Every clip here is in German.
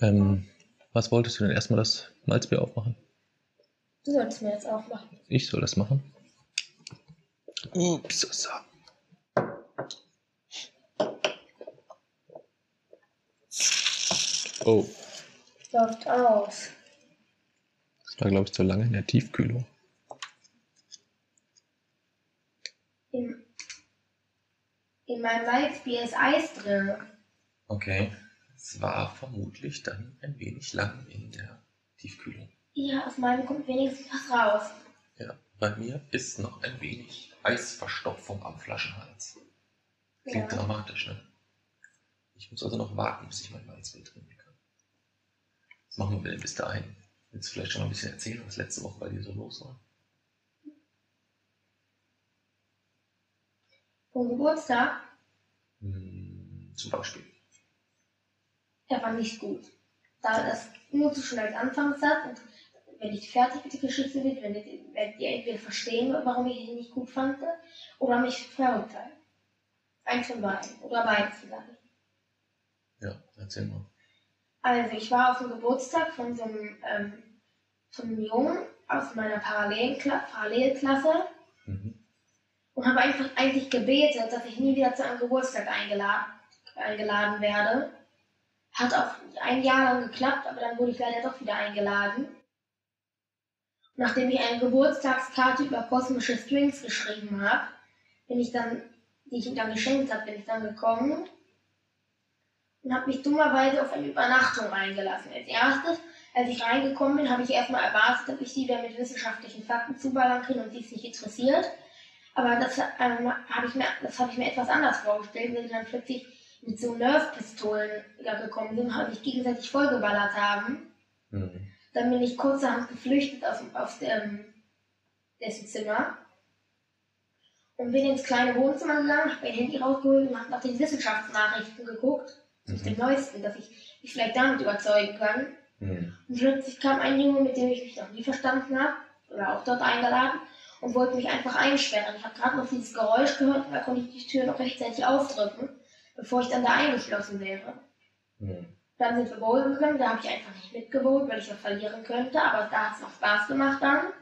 Ähm, was wolltest du denn erstmal das Malzbier aufmachen? Du solltest mir jetzt aufmachen. Ich soll das machen? Ups, so. Oh, Läuft aus. das war glaube ich zu lange in der Tiefkühlung. In, in meinem Malzbier ist Eis drin. Okay. Es war vermutlich dann ein wenig lang in der Tiefkühlung. Ja, aus meinem kommt wenigstens was raus. Ja, bei mir ist noch ein wenig Eisverstopfung am Flaschenhals. Klingt Ja. dramatisch, ne? Ich muss also noch warten, bis ich mein Malzbier trinken kann. Was machen wir denn bis dahin? Willst du vielleicht schon mal ein bisschen erzählen, was letzte Woche bei dir so los war? Vom Geburtstag, Hm, zum Beispiel. Er war nicht gut. Da das nur zu schnell als Anfangssatz und wenn ich fertig mit der Geschichte bin, wenn die, wenn die entweder verstehen, warum ich ihn nicht gut fand, oder mich verurteilen. Eins von beiden. Oder beides vielleicht. Ja, erzähl mal. Also ich war auf dem Geburtstag von so einem, ähm, von einem Jungen aus meiner Parallelkla Parallelklasse Mhm. und habe einfach eigentlich gebetet, dass ich nie wieder zu einem Geburtstag eingeladen, eingeladen werde. Hat auch ein Jahr lang geklappt, aber dann wurde ich leider doch wieder eingeladen. Nachdem ich eine Geburtstagskarte über kosmische Strings geschrieben habe, bin ich dann, die ich ihm dann geschenkt habe, bin ich dann gekommen und habe mich dummerweise auf eine Übernachtung eingelassen. Als erstes, als ich reingekommen bin, habe ich erstmal erwartet, dass ich sie wieder mit wissenschaftlichen Fakten zuballern kann und sie es nicht interessiert. Aber das ähm, habe ich, habe ich mir etwas anders vorgestellt, wenn sie dann plötzlich mit so Nerf-Pistolen da gekommen sind und sich gegenseitig vollgeballert haben. Mhm. Dann bin ich kurzerhand geflüchtet aus, aus dem, dessen Zimmer und bin ins kleine Wohnzimmer gegangen, habe mein Handy rausgeholt und habe nach den Wissenschaftsnachrichten geguckt, auf dem Mhm. neuesten, dass ich mich vielleicht damit überzeugen kann. Mhm. Und plötzlich kam ein Junge, mit dem ich mich noch nie verstanden habe, oder auch dort eingeladen, und wollte mich einfach einsperren. Ich habe gerade noch dieses Geräusch gehört, da konnte ich die Tür noch rechtzeitig aufdrücken, bevor ich dann da eingeschlossen wäre. Mhm. Dann sind wir bowlen gegangen, da habe ich einfach nicht mitgebowlt, weil ich ja verlieren könnte, aber da hat es noch Spaß gemacht dann.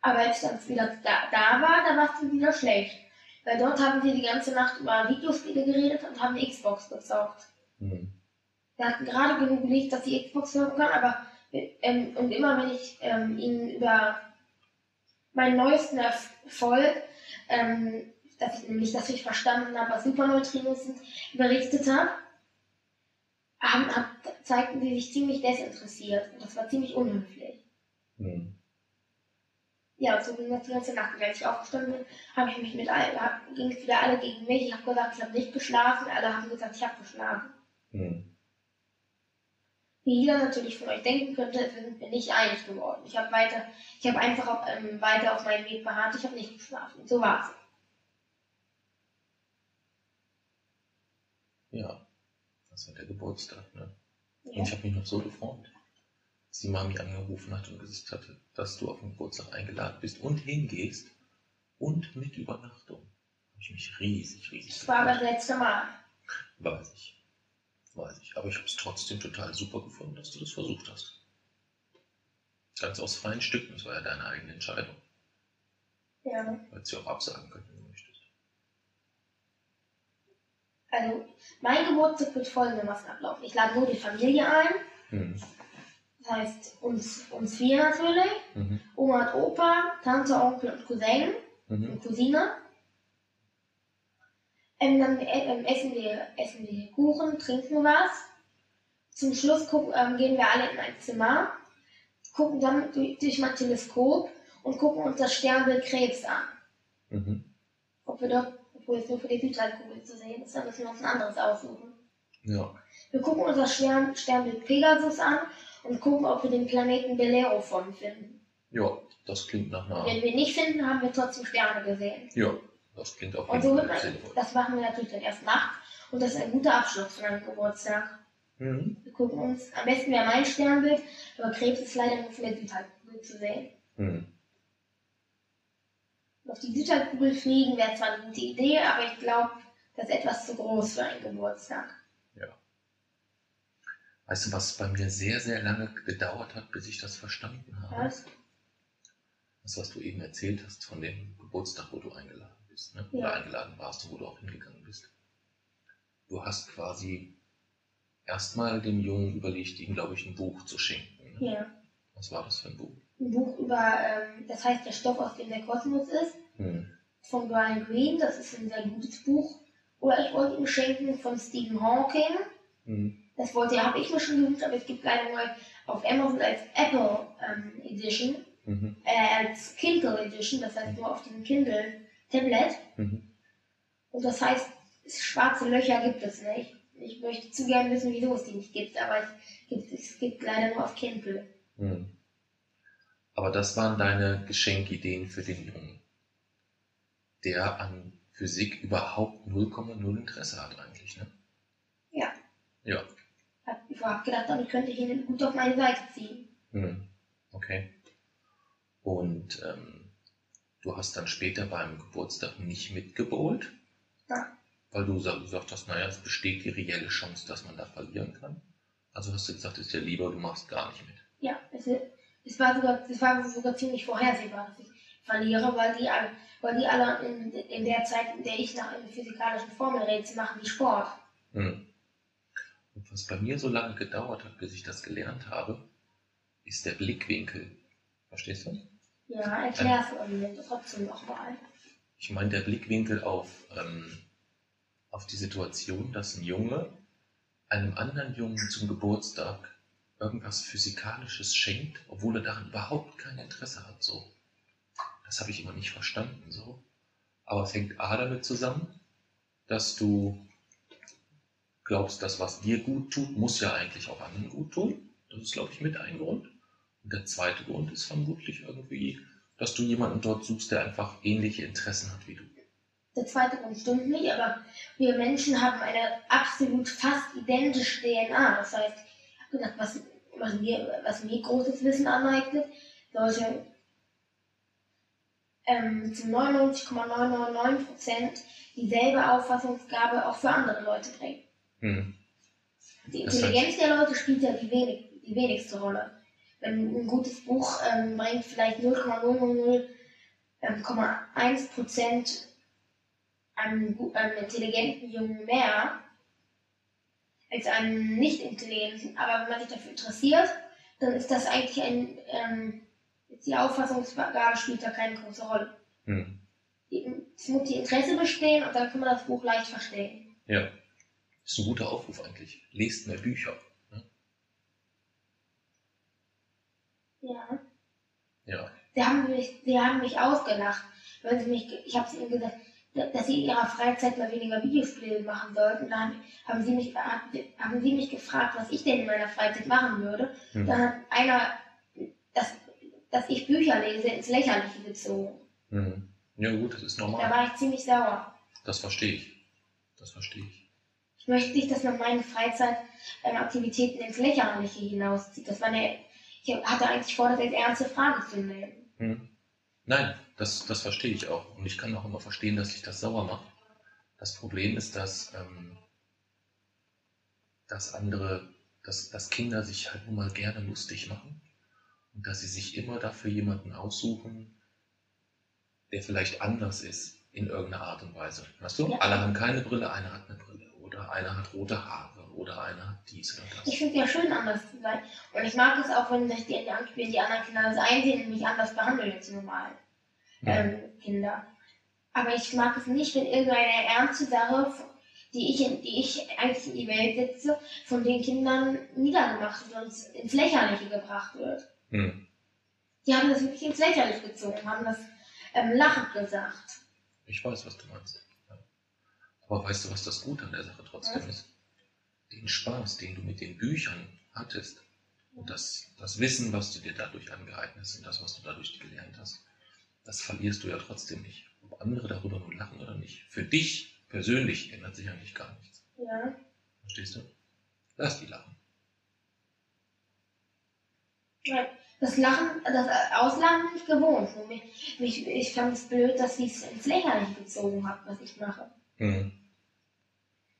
Aber als ich dann wieder da, da war, da war es dann wieder schlecht. Weil dort haben wir die ganze Nacht über Videospiele geredet und haben die Xbox gezockt. Mhm. Wir hatten gerade genug gelegt, dass die Xbox zocken kann, aber ähm, und immer wenn ich ähm, ihnen über meinen neuesten Erfolg, ähm, dass ich nämlich, dass ich verstanden habe, was Superneutrinos sind, berichtet habe, haben, hab, zeigten sie sich ziemlich desinteressiert. Und das war ziemlich unhöflich. Mhm. Ja, so ging das die ganze Nacht. Als ich aufgestanden bin, habe ich mich mit allen, ging es wieder alle gegen mich. Ich habe gesagt, ich habe nicht geschlafen. Alle haben gesagt, ich habe geschlafen. Mhm. Wie jeder natürlich von euch denken könnte, sind wir nicht einig geworden. Ich habe weiter, ich habe einfach auf, ähm, weiter auf meinen Weg beharrt, ich habe nicht geschlafen. So war's. Ja, das war der Geburtstag, ne? Und Ja. ich habe mich noch so gefreut, dass die Mami angerufen hat und gesagt hatte, dass du auf den Geburtstag eingeladen bist und hingehst und mit Übernachtung. Habe ich mich riesig, riesig Das war das letzte Mal. Weiß ich. Weiß ich. Aber ich habe es trotzdem total super gefunden, dass du das versucht hast. Ganz aus freien Stücken, das war ja deine eigene Entscheidung. Ja. Du hättest ja auch absagen können, wenn du möchtest. Also, mein Geburtstag wird folgendermaßen ablaufen. Ich lade nur die Familie ein. Mhm. Das heißt, uns, uns vier natürlich. Mhm. Oma und Opa, Tante, Onkel und Cousin Mhm. und Cousine. Ähm, dann äh, essen, wir, essen wir Kuchen, trinken was. Zum Schluss gucken, ähm, gehen wir alle in ein Zimmer, gucken dann durch, durch mein Teleskop und gucken uns das Sternbild Krebs an. Mhm. Ob wir dort, wo jetzt nur für die Südhalbkugel zu sehen ist, dann müssen wir uns ein anderes aussuchen. Ja. Wir gucken uns das Stern, Sternbild Pegasus an und gucken, ob wir den Planeten Bellerophon finden. Ja, das klingt nach einer. Wenn wir ihn nicht finden, haben wir trotzdem Sterne gesehen. Ja, das klingt Und jeden so Fall sinnvoll. das machen wir natürlich dann erst nachts und das ist ein guter Abschluss für einen Geburtstag. Mhm. Wir gucken uns, am besten wäre mein Sternbild, aber Krebs ist leider nur von der Südhalbkugel zu sehen. Mhm. Auf die Südhalbkugel fliegen wäre zwar eine gute Idee, aber ich glaube, das ist etwas zu groß für einen Geburtstag. Weißt du, was bei mir sehr, sehr lange gedauert hat, bis ich das verstanden habe? Was? Das, was du eben erzählt hast von dem Geburtstag, wo du eingeladen bist, ne? Ja. oder eingeladen warst und wo du auch hingegangen bist. Du hast quasi erstmal dem Jungen überlegt, ihm, glaube ich, ein Buch zu schenken. Ne? Ja. Was war das für ein Buch? Ein Buch über, ähm, das heißt der Stoff, aus dem der Kosmos ist, Hm. von Brian Greene, das ist ein sehr gutes Buch. Oder ich wollte ihm schenken von Stephen Hawking. Hm. Das wollte, habe ich mir schon gewünscht, aber es gibt leider nur auf Amazon als Apple ähm, Edition, Mhm. äh, als Kindle Edition, das heißt nur auf dem Kindle Tablet. Mhm. Und das heißt, schwarze Löcher gibt es nicht. Ich möchte zu gerne wissen, wieso es die nicht gibt, aber es gibt, es gibt leider nur auf Kindle. Hm. Aber das waren deine Geschenkideen für den Jungen, der an Physik überhaupt 0,0 Interesse hat eigentlich, ne? Ja. Ja. Hab- Ich habe gedacht, damit könnte ich ihn gut auf meine Seite ziehen. Hm. Okay. Und ähm, du hast dann später beim Geburtstag nicht mitgebohlt? Ja. Weil du sa- gesagt hast, naja, es besteht die reelle Chance, dass man da verlieren kann. Also hast du gesagt, es ist ja lieber, du machst gar nicht mit. Ja, es, es, war sogar, es war sogar ziemlich vorhersehbar, dass ich verliere, weil die, alle- weil die alle in, in der Zeit, in der ich nach einem physikalischen Formelrätsel machen, die Sport. Hm. Und was bei mir so lange gedauert hat, bis ich das gelernt habe, ist der Blickwinkel. Verstehst du? Ja, erklär's mir trotzdem nochmal. Ich meine, der Blickwinkel auf, ähm, auf die Situation, dass ein Junge einem anderen Jungen zum Geburtstag irgendwas Physikalisches schenkt, obwohl er daran überhaupt kein Interesse hat. So. Das habe ich immer nicht verstanden. So. Aber es hängt A damit zusammen, dass du glaubst, dass was dir gut tut, muss ja eigentlich auch anderen gut tun. Das ist, glaube ich, mit ein Grund. Und der zweite Grund ist vermutlich irgendwie, dass du jemanden dort suchst, der einfach ähnliche Interessen hat wie du. Der zweite Grund stimmt nicht, aber wir Menschen haben eine absolut fast identische DNA. Das heißt, was, was, mir, was mir großes Wissen aneignet, sollte ähm, zu 99,999% dieselbe Auffassungsgabe auch für andere Leute bringen. Hm. Die Intelligenz der Leute spielt ja die, wenig, die wenigste Rolle. Wenn ein gutes Buch ähm, bringt vielleicht 0,001% ähm, gu- einem intelligenten Jungen mehr als einem nicht intelligenten. Aber wenn man sich dafür interessiert, dann ist das eigentlich ein, ähm, die Auffassungsgabe spielt da keine große Rolle. Hm. Es muss die Interesse bestehen und dann kann man das Buch leicht verstehen. Ja. Das ist ein guter Aufruf eigentlich. Lest mehr Bücher. Ne? Ja. Ja. Sie haben mich, sie haben mich ausgelacht, weil sie mich, ich habe ihnen gesagt, dass sie in ihrer Freizeit mal weniger Videospiele machen sollten. Dann haben sie mich, haben sie mich gefragt, was ich denn in meiner Freizeit machen würde. Hm. Dann hat einer, dass, dass ich Bücher lese, ins Lächerliche gezogen. Hm. Ja gut, das ist Da normal. war ich ziemlich sauer. Das verstehe ich. Das verstehe ich. Ich möchte nicht, dass man meine Freizeitaktivitäten ins Lächerliche hinauszieht. Das war eine, ich hatte eigentlich vor, das als ernste Frage zu nehmen. Hm. Nein, das, das verstehe ich auch. Und ich kann auch immer verstehen, dass sich das sauer macht. Das Problem ist, dass, ähm, dass andere, dass, dass Kinder sich halt nun mal gerne lustig machen und dass sie sich immer dafür jemanden aussuchen, der vielleicht anders ist in irgendeiner Art und Weise. Weißt du? Ja. Alle haben keine Brille, einer hat eine Brille oder einer hat rote Haare oder einer hat dies oder das. Ich finde es ja schön, anders zu sein. Und ich mag es auch, wenn sich die, die anderen Kinder das einsehen und mich anders behandeln als normal. Ähm, Kinder. Aber ich mag es nicht, wenn irgendeine ernste Sache, die ich, in, die ich eigentlich in die Welt setze, von den Kindern niedergemacht wird und ins- Lächerliche gebracht wird. Hm. Die haben das wirklich ins Lächerliche gezogen, haben das ähm, lachend gesagt. Ich weiß, was du meinst. Ja. Aber weißt du, was das Gute an der Sache trotzdem Was? ist? Den Spaß, den du mit den Büchern hattest und das, das Wissen, was du dir dadurch angeeignet hast und das, was du dadurch gelernt hast, das verlierst du ja trotzdem nicht. Ob andere darüber nun lachen oder nicht. Für dich persönlich ändert sich eigentlich gar nichts. Ja. Verstehst du? Lass die lachen. Nein, Das Lachen, das Auslachen bin ich gewohnt. Mich, mich, ich fand es blöd, dass sie es ins Lächerliche gezogen hat, was ich mache. Mhm.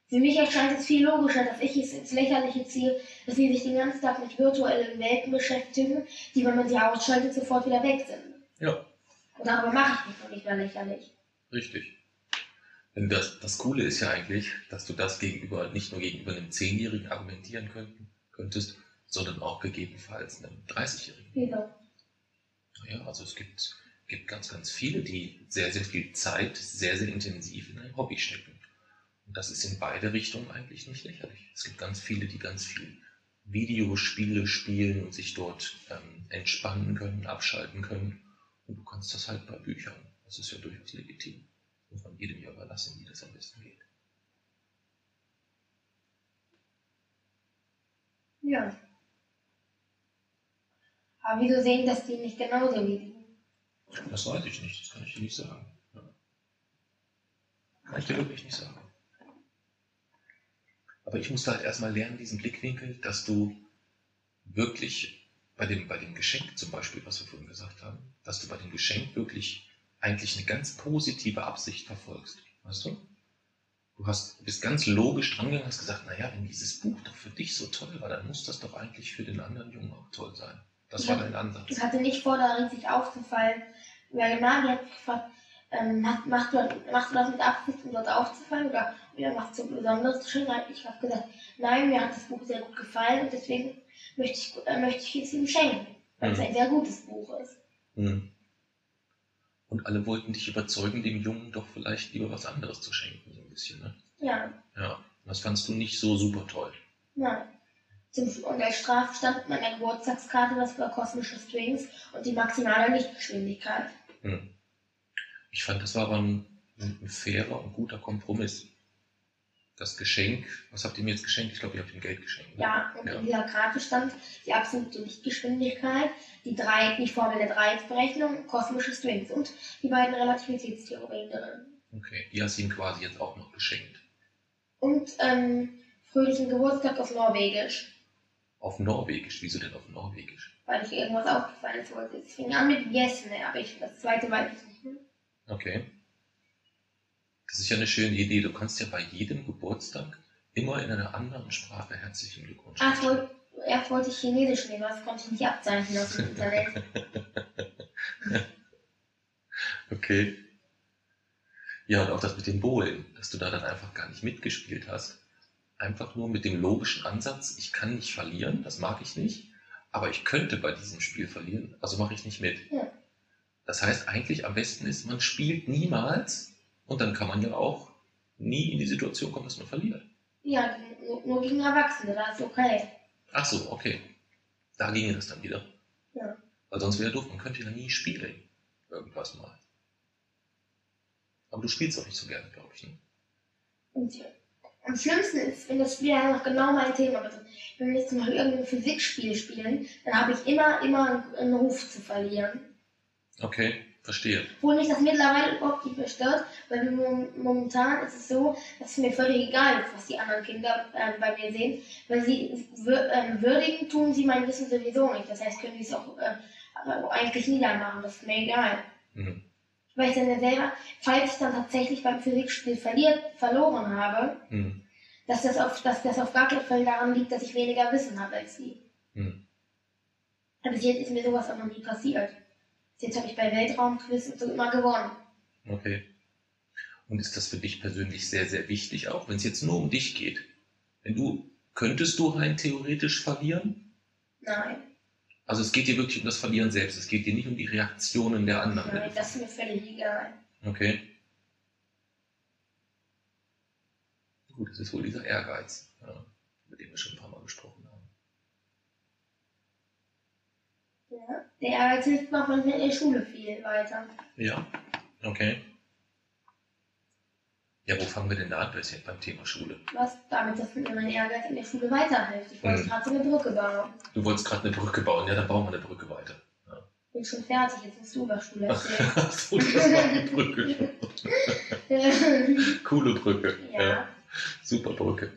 Für mich erscheint es viel logischer, dass ich es ins Lächerliche ziehe, dass sie sich den ganzen Tag mit virtuellen Welten beschäftigen, die, wenn man sie ausschaltet, sofort wieder weg sind. Und darüber mache ich mich noch nicht mehr lächerlich. richtig. Denn das, das Coole ist ja eigentlich, dass du das gegenüber, nicht nur gegenüber einem Zehnjährigen argumentieren könnten, könntest, sondern auch gegebenenfalls einem 30-Jährigen. Wieso? Ja, also es gibt, gibt ganz, ganz viele, die sehr, sehr viel Zeit sehr, sehr intensiv in ein Hobby stecken. Und das ist in beide Richtungen eigentlich nicht lächerlich. Es gibt ganz viele, die ganz viel Videospiele spielen und sich dort ähm, entspannen können, abschalten können. Und du kannst das halt bei Büchern. Das ist ja durchaus legitim. Muss man jedem ja überlassen, wie das am besten geht. Ja. Aber wieso sehen das die nicht genauso wie die? Das weiß ich nicht, das kann ich dir nicht sagen. Ja. Kann ich dir wirklich nicht sagen. Aber ich musste halt erstmal lernen, diesen Blickwinkel, dass du wirklich bei dem, bei dem Geschenk zum Beispiel, was wir vorhin gesagt haben, dass du bei dem Geschenk wirklich eigentlich eine ganz positive Absicht verfolgst. Weißt du? Du hast, bist ganz logisch drangegangen und hast gesagt, naja, wenn dieses Buch doch für dich so toll war, dann muss das doch eigentlich für den anderen Jungen auch toll sein. Das war Ja. dein Ansatz. Ich hatte nicht vor, da riesig aufzufallen. Weil Magi hat mich gefragt, ähm, machst, du, machst du das mit Absicht, um dort aufzufallen? Oder, oder machst du ein besonderes Geschenk? Ich habe gesagt, nein, mir hat das Buch sehr gut gefallen und deswegen möchte ich, äh, möchte ich es ihm schenken. Weil es Mhm. ein sehr gutes Buch ist. Hm. Und alle wollten dich überzeugen, dem Jungen doch vielleicht lieber was anderes zu schenken, so ein bisschen, ne? Ja, Ja. Das fandst du nicht so super toll. nein. Und als Strafe stand meiner Geburtstagskarte, das war kosmische Strings und die maximale Lichtgeschwindigkeit. Hm. Ich fand, das war aber ein, ein fairer und guter Kompromiss. Das Geschenk, was habt ihr mir jetzt geschenkt? Ich glaube, ihr habt ihm Geld geschenkt. ne? Ja, und Ja. in dieser Karte stand die absolute Lichtgeschwindigkeit, die, Dreieck, die Formel der Dreiecksberechnung, kosmische Strings und die beiden Relativitätstheorien drin. Okay, die hast du ihm quasi jetzt auch noch geschenkt. Und ähm, fröhlichen Geburtstag auf Norwegisch, Auf Norwegisch. Wieso denn auf Norwegisch? weil ich irgendwas aufgefallen ist wollte. Es fing an mit Jesne, aber ich, das zweite weiß ich nicht mehr. Okay. Das ist ja eine schöne Idee. Du kannst ja bei jedem Geburtstag immer in einer anderen Sprache herzlichen Glückwunsch Ach, wollte, erst wollte ich Chinesisch nehmen, das konnte ich nicht abzeichnen aus dem Internet. Okay. Ja, und auch das mit den Bohlen, dass du da dann einfach gar nicht mitgespielt hast. Einfach nur mit dem logischen Ansatz, ich kann nicht verlieren, das mag ich nicht, aber ich könnte bei diesem Spiel verlieren, also mache ich nicht mit. Ja. Das heißt, eigentlich am besten ist, man spielt niemals und dann kann man ja auch nie in die Situation kommen, dass man verliert. Ja, nur, gegen Erwachsene, das ist okay. Ach so, okay. Da ginge das dann wieder. Ja. Weil sonst wäre doof, man könnte ja nie spielen. Irgendwas mal. Aber du spielst auch nicht so gerne, glaube ich. Ne? Und ja. am schlimmsten ist, wenn das Spiel ja noch genau mein Thema wird. Wenn wir jetzt Beispiel irgendein Physikspiel spielen, dann habe ich immer, immer einen Ruf zu verlieren. Okay, verstehe. Obwohl mich das mittlerweile überhaupt nicht mehr stört, weil mom- momentan ist es so, dass es mir völlig egal ist, was die anderen Kinder äh, bei mir sehen, weil sie wür ähm, würdigen tun sie mein Wissen sowieso nicht. Das heißt, können sie es auch äh, eigentlich niedermachen, das ist mir egal. Mhm. Weil ich dann ja selber, falls ich dann tatsächlich beim Physikspiel verliert, verloren habe, Mhm. dass das, auf, dass das auf gar keinen Fall daran liegt, dass ich weniger Wissen habe als sie. Mhm. Aber bis jetzt ist mir sowas auch noch nie passiert. Jetzt habe ich bei Weltraumquiz und so immer gewonnen. Okay. Und ist das für dich persönlich sehr, sehr wichtig, auch wenn es jetzt nur um dich geht? Wenn du, könntest du rein theoretisch verlieren? Nein, Also es geht dir wirklich um das Verlieren selbst, es geht dir nicht um die Reaktionen der anderen. nein, das ist mir völlig egal. Okay. Gut, das ist wohl dieser Ehrgeiz, ja, über den wir schon ein paar Mal gesprochen haben. Ja. Der Ehrgeiz hilft mir manchmal in der Schule viel weiter. Ja, okay. Ja, wo fangen wir denn da an bei- beim Thema Schule? Was damit, dass mir mein Ehrgeiz in der Schule weiterhilft. Ich wollte Mhm. gerade so eine Brücke bauen. Du wolltest gerade eine Brücke bauen, ja, dann bauen wir eine Brücke weiter. Bin schon fertig, jetzt musst du über Schule erzählen. Achso, das war die Brücke. Coole Brücke. ja. Super Brücke.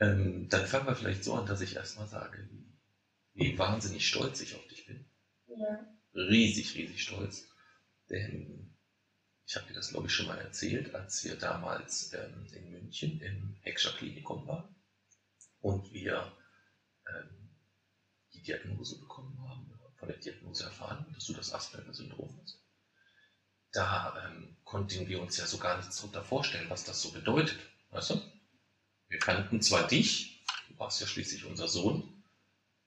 Ähm, dann fangen wir vielleicht so an, dass ich erstmal sage, wie, wahnsinnig stolz ich auf dich bin. ja. Riesig, riesig stolz. Denn ich habe dir das, glaube ich, schon mal erzählt, als wir damals ähm, in München im Heckscher Klinikum waren und wir ähm, die Diagnose bekommen haben, von der Diagnose erfahren, dass du das Asperger-Syndrom hast. Da ähm, konnten wir uns ja so gar nichts darunter vorstellen, was das so bedeutet. Weißt du? Wir kannten zwar dich, du warst ja schließlich unser Sohn,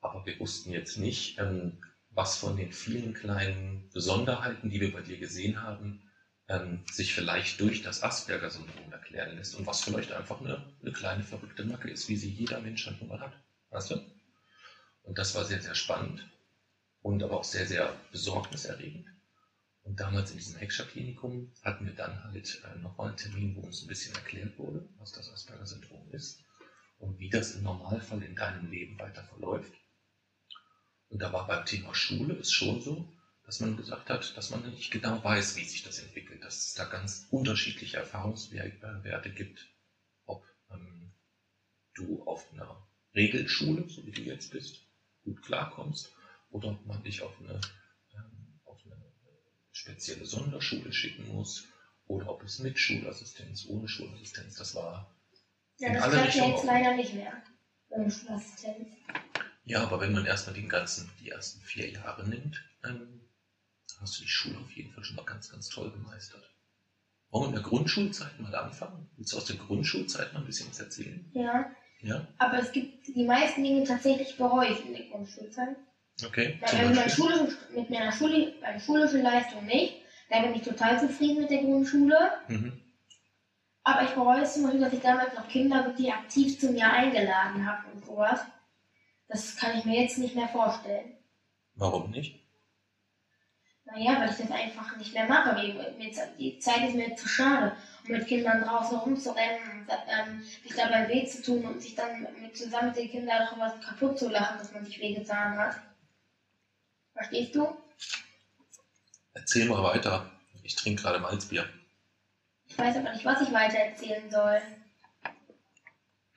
aber wir wussten jetzt nicht, ähm, was von den vielen kleinen Besonderheiten, die wir bei dir gesehen haben, ähm, sich vielleicht durch das Asperger-Syndrom erklären lässt und was vielleicht einfach eine, eine kleine verrückte Macke ist, wie sie jeder Mensch halt nun mal hat. Weißt du? Und das war sehr, sehr spannend und aber auch sehr, sehr besorgniserregend. Und damals in diesem Heckscher-Klinikum hatten wir dann halt äh, nochmal einen Termin, wo uns ein bisschen erklärt wurde, was das Asperger-Syndrom ist und wie das im Normalfall in deinem Leben weiter verläuft. Und da war beim Thema Schule es schon so, dass man gesagt hat, dass man nicht genau weiß, wie sich das entwickelt, dass es da ganz unterschiedliche Erfahrungswerte gibt, ob ähm, du auf einer Regelschule, so wie du jetzt bist, gut klarkommst, oder ob man dich auf eine, ähm, auf eine spezielle Sonderschule schicken muss, oder ob es mit Schulassistenz, ohne Schulassistenz, das war ja, In das klappt ja Richtungen jetzt leider nicht mehr. Beim Schulassistenz. Ja, aber wenn man erstmal den ganzen, die ersten vier Jahre nimmt, ähm, hast du die Schule auf jeden Fall schon mal ganz, ganz toll gemeistert. Wollen wir in der Grundschulzeit mal anfangen? Willst du aus der Grundschulzeit mal ein bisschen was erzählen? Ja. Ja? Aber es gibt die meisten Dinge tatsächlich bereue ich in der Grundschulzeit. Okay. Weil Zum also mein Beispiel? schulischen, mit meiner Schule, meine schulische Leistung nicht. Da bin ich total zufrieden mit der Grundschule. Mhm. Aber ich bereue es zum Beispiel, dass ich damals noch Kinder wirklich aktiv zu mir eingeladen habe und sowas. Das kann ich mir jetzt nicht mehr vorstellen. Warum nicht? Naja, weil ich das einfach nicht mehr mache. Die Zeit ist mir zu schade, um mit Kindern draußen rumzurennen und ähm, sich dabei weh zu tun und sich dann mit, zusammen mit den Kindern darüber kaputt zu lachen, dass man sich wehgetan hat. Verstehst du? Erzähl mal weiter. Ich trinke gerade Malzbier. Ich weiß aber nicht, was ich weiter erzählen soll.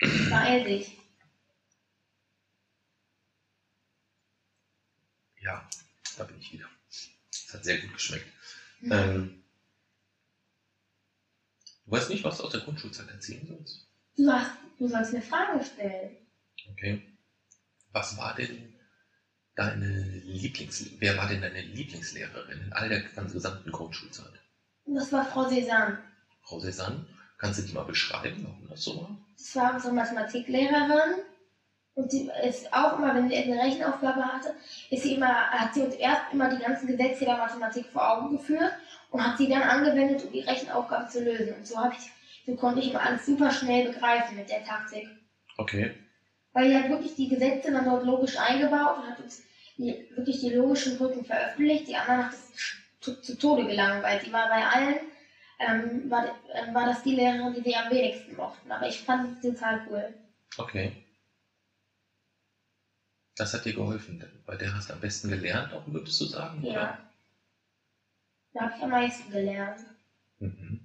Beeil dich. Ja, da bin ich wieder. Es hat sehr gut geschmeckt. Hm. Ähm, du weißt nicht, was du aus der Grundschulzeit erzählen sollst? Du, hast, du sollst mir Fragen stellen. Okay. Was war denn deine Lieblings... Wer war denn deine Lieblingslehrerin in all der ganzen gesamten Grundschulzeit? Und das war Frau Cézanne. Frau Cézanne, kannst du die mal beschreiben, warum das so war? Das war unsere Mathematiklehrerin. Und sie ist auch immer, wenn sie eine Rechenaufgabe hatte, ist sie immer, hat sie uns erst immer die ganzen Gesetze der Mathematik vor Augen geführt und hat sie dann angewendet, um die Rechenaufgabe zu lösen. Und so habe ich, so konnte ich immer alles super schnell begreifen mit der Taktik. Okay. Weil die hat wirklich die Gesetze dann dort logisch eingebaut und hat uns die, wirklich die logischen Brücken veröffentlicht. Die anderen hat es zu, zu Tode gelangweilt. Die war bei allen, ähm, war, ähm, war das die Lehrerin, die sie am wenigsten mochten. Aber ich fand sie total cool. Okay. Das hat dir geholfen. Bei der hast du am besten gelernt, auch würdest du sagen? Ja. Oder? Da habe ich am meisten gelernt. Mhm.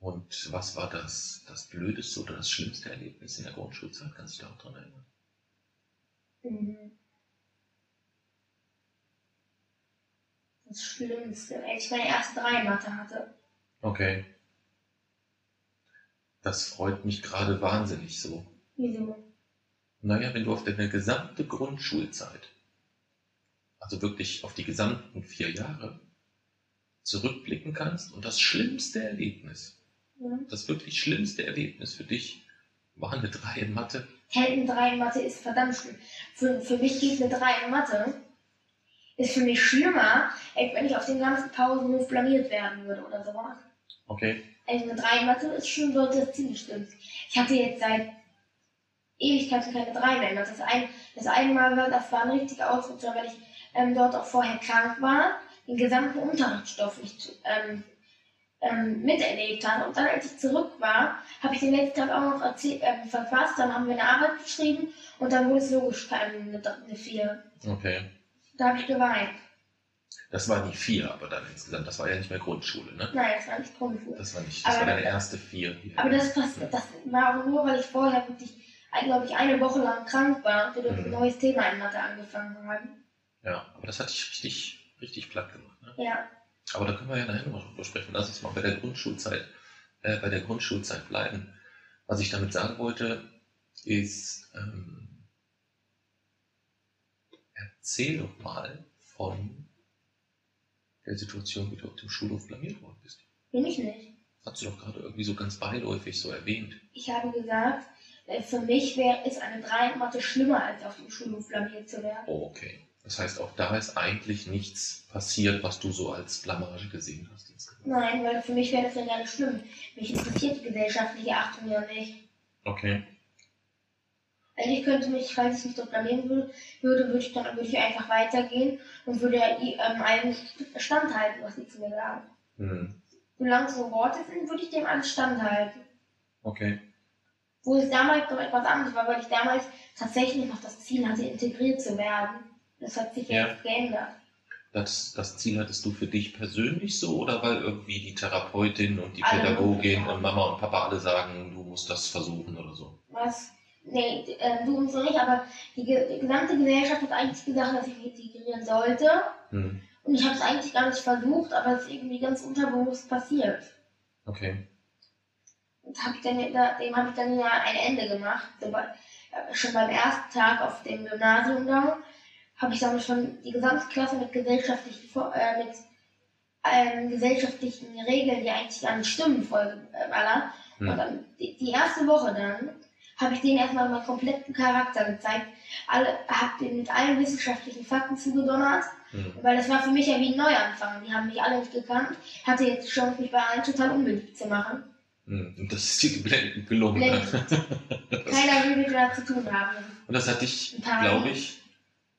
Und was war das, das blödeste oder das schlimmste Erlebnis in der Grundschulzeit? Kannst du dich auch dran erinnern? Mhm. Das Schlimmste, als ich meine erste drei Mathe hatte. Okay. Das freut mich gerade wahnsinnig so. Wieso? Naja, wenn du auf deine gesamte Grundschulzeit, also wirklich auf die gesamten vier Jahre, zurückblicken kannst und das schlimmste Erlebnis, Ja. das wirklich schlimmste Erlebnis für dich war eine 3 in Mathe. Helden 3 in Mathe ist verdammt schlimm. Für, für mich geht eine 3 in Mathe. Ist für mich schlimmer, als wenn ich auf den ganzen Pausenhof blamiert werden würde oder sowas. Okay. Also eine 3 in Mathe ist schon dort das ziemlich schlimm. Ich hatte jetzt seit Ewigkeiten keine 3 mehr. Das, ein, das eine Mal war, das war ein richtiger Ausrutscher, weil ich ähm, dort auch vorher krank war, den gesamten Unterrichtsstoff nicht ähm, ähm, miterlebt hat. Und dann, als ich zurück war, habe ich den letzten Tag auch noch erzähl- ähm, verfasst. Dann haben wir eine Arbeit geschrieben und dann wurde es logisch eine, eine 4. Okay. Da habe ich geweint. Das war die vier, aber dann insgesamt, das war ja nicht mehr Grundschule, ne? Nein, das war nicht Grundschule. Das war nicht, das Aber- war deine erste vier. Aber das, pass- das war auch nur, weil ich vorher wirklich, glaube ich, eine Woche lang krank war und wir Mhm. ein neues Thema in Mathe angefangen haben. Ja, aber das hat dich richtig, richtig platt gemacht, ne? Ja, Aber da können wir ja nachher noch drüber sprechen. Lass uns mal bei der Grundschulzeit, äh, bei der Grundschulzeit bleiben. Was ich damit sagen wollte, ist, ähm, erzähl doch mal von der Situation, wie du auf dem Schulhof blamiert worden bist. bin ich nicht. Hast du doch gerade irgendwie so ganz beiläufig so erwähnt. Ich habe gesagt, für mich wäre ist eine 3 in Mathe schlimmer, als auf dem Schulhof blamiert zu werden. Oh, okay. Das heißt, auch da ist eigentlich nichts passiert, was du so als Blamage gesehen hast. insgesamt. Nein, weil für mich wäre das ja gar nicht schlimm. Mich interessiert die gesellschaftliche Achtung ja nicht. Okay. Also ich könnte mich, falls ich mich dort blamieren würde, würde, würde ich dann würde ich einfach weitergehen und würde ähm, allem standhalten, was sie zu mir sagen. Hm. Solange es so Worte sind, würde ich dem alles standhalten. Okay. Wo es damals noch etwas anderes war, weil ich damals tatsächlich noch das Ziel hatte, integriert zu werden. Das hat sich Ja. jetzt geändert. Das, das Ziel hattest du für dich persönlich so oder weil irgendwie die Therapeutin und die Alle. Pädagogin und Mama und Papa alle sagen, du musst das versuchen oder so? Was? Nee, äh, du und so nicht, aber die, die gesamte Gesellschaft hat eigentlich gesagt, dass ich mich integrieren sollte. Hm. Und ich habe es eigentlich gar nicht versucht, aber es ist irgendwie ganz unterbewusst passiert. Okay. Hab ich dann, da- dem habe ich dann ja ein Ende gemacht. Äh, schon beim ersten Tag auf dem Gymnasium da habe ich dann schon die gesamte Klasse mit gesellschaftlichen, äh, mit ähm, gesellschaftlichen Regeln, die eigentlich gar nicht stimmen, vollgeballert. Hm. Und dann die, die erste Woche dann habe ich denen erstmal meinen kompletten Charakter gezeigt. Alle, habe denen mit allen wissenschaftlichen Fakten zugedonnert, Hm. weil das war für mich ja wie ein Neuanfang. Die haben mich alle nicht gekannt. Ich hatte jetzt die Chance, mich bei allen total unbeliebt zu machen. Hm. Und das ist dir geblendend gelungen. Keiner will mit mir zu tun haben. Und das hat dich, glaube ich,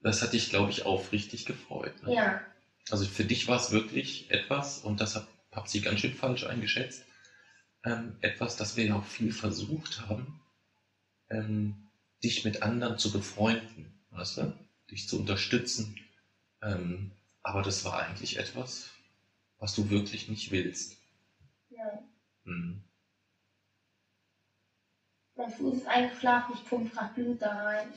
das hat dich, glaube ich, aufrichtig gefreut. Ne? Ja, Also für dich war es wirklich etwas, und das hat Papsi ganz schön falsch eingeschätzt, ähm, etwas, das wir ja auch viel versucht haben, ähm, dich mit anderen zu befreunden, weißt du? Dich zu unterstützen. Ähm, aber das war eigentlich etwas, was du wirklich nicht willst. ja. Hm. Mein Fuß ist eingeschlafen, ich pumpe gerade Blut da rein.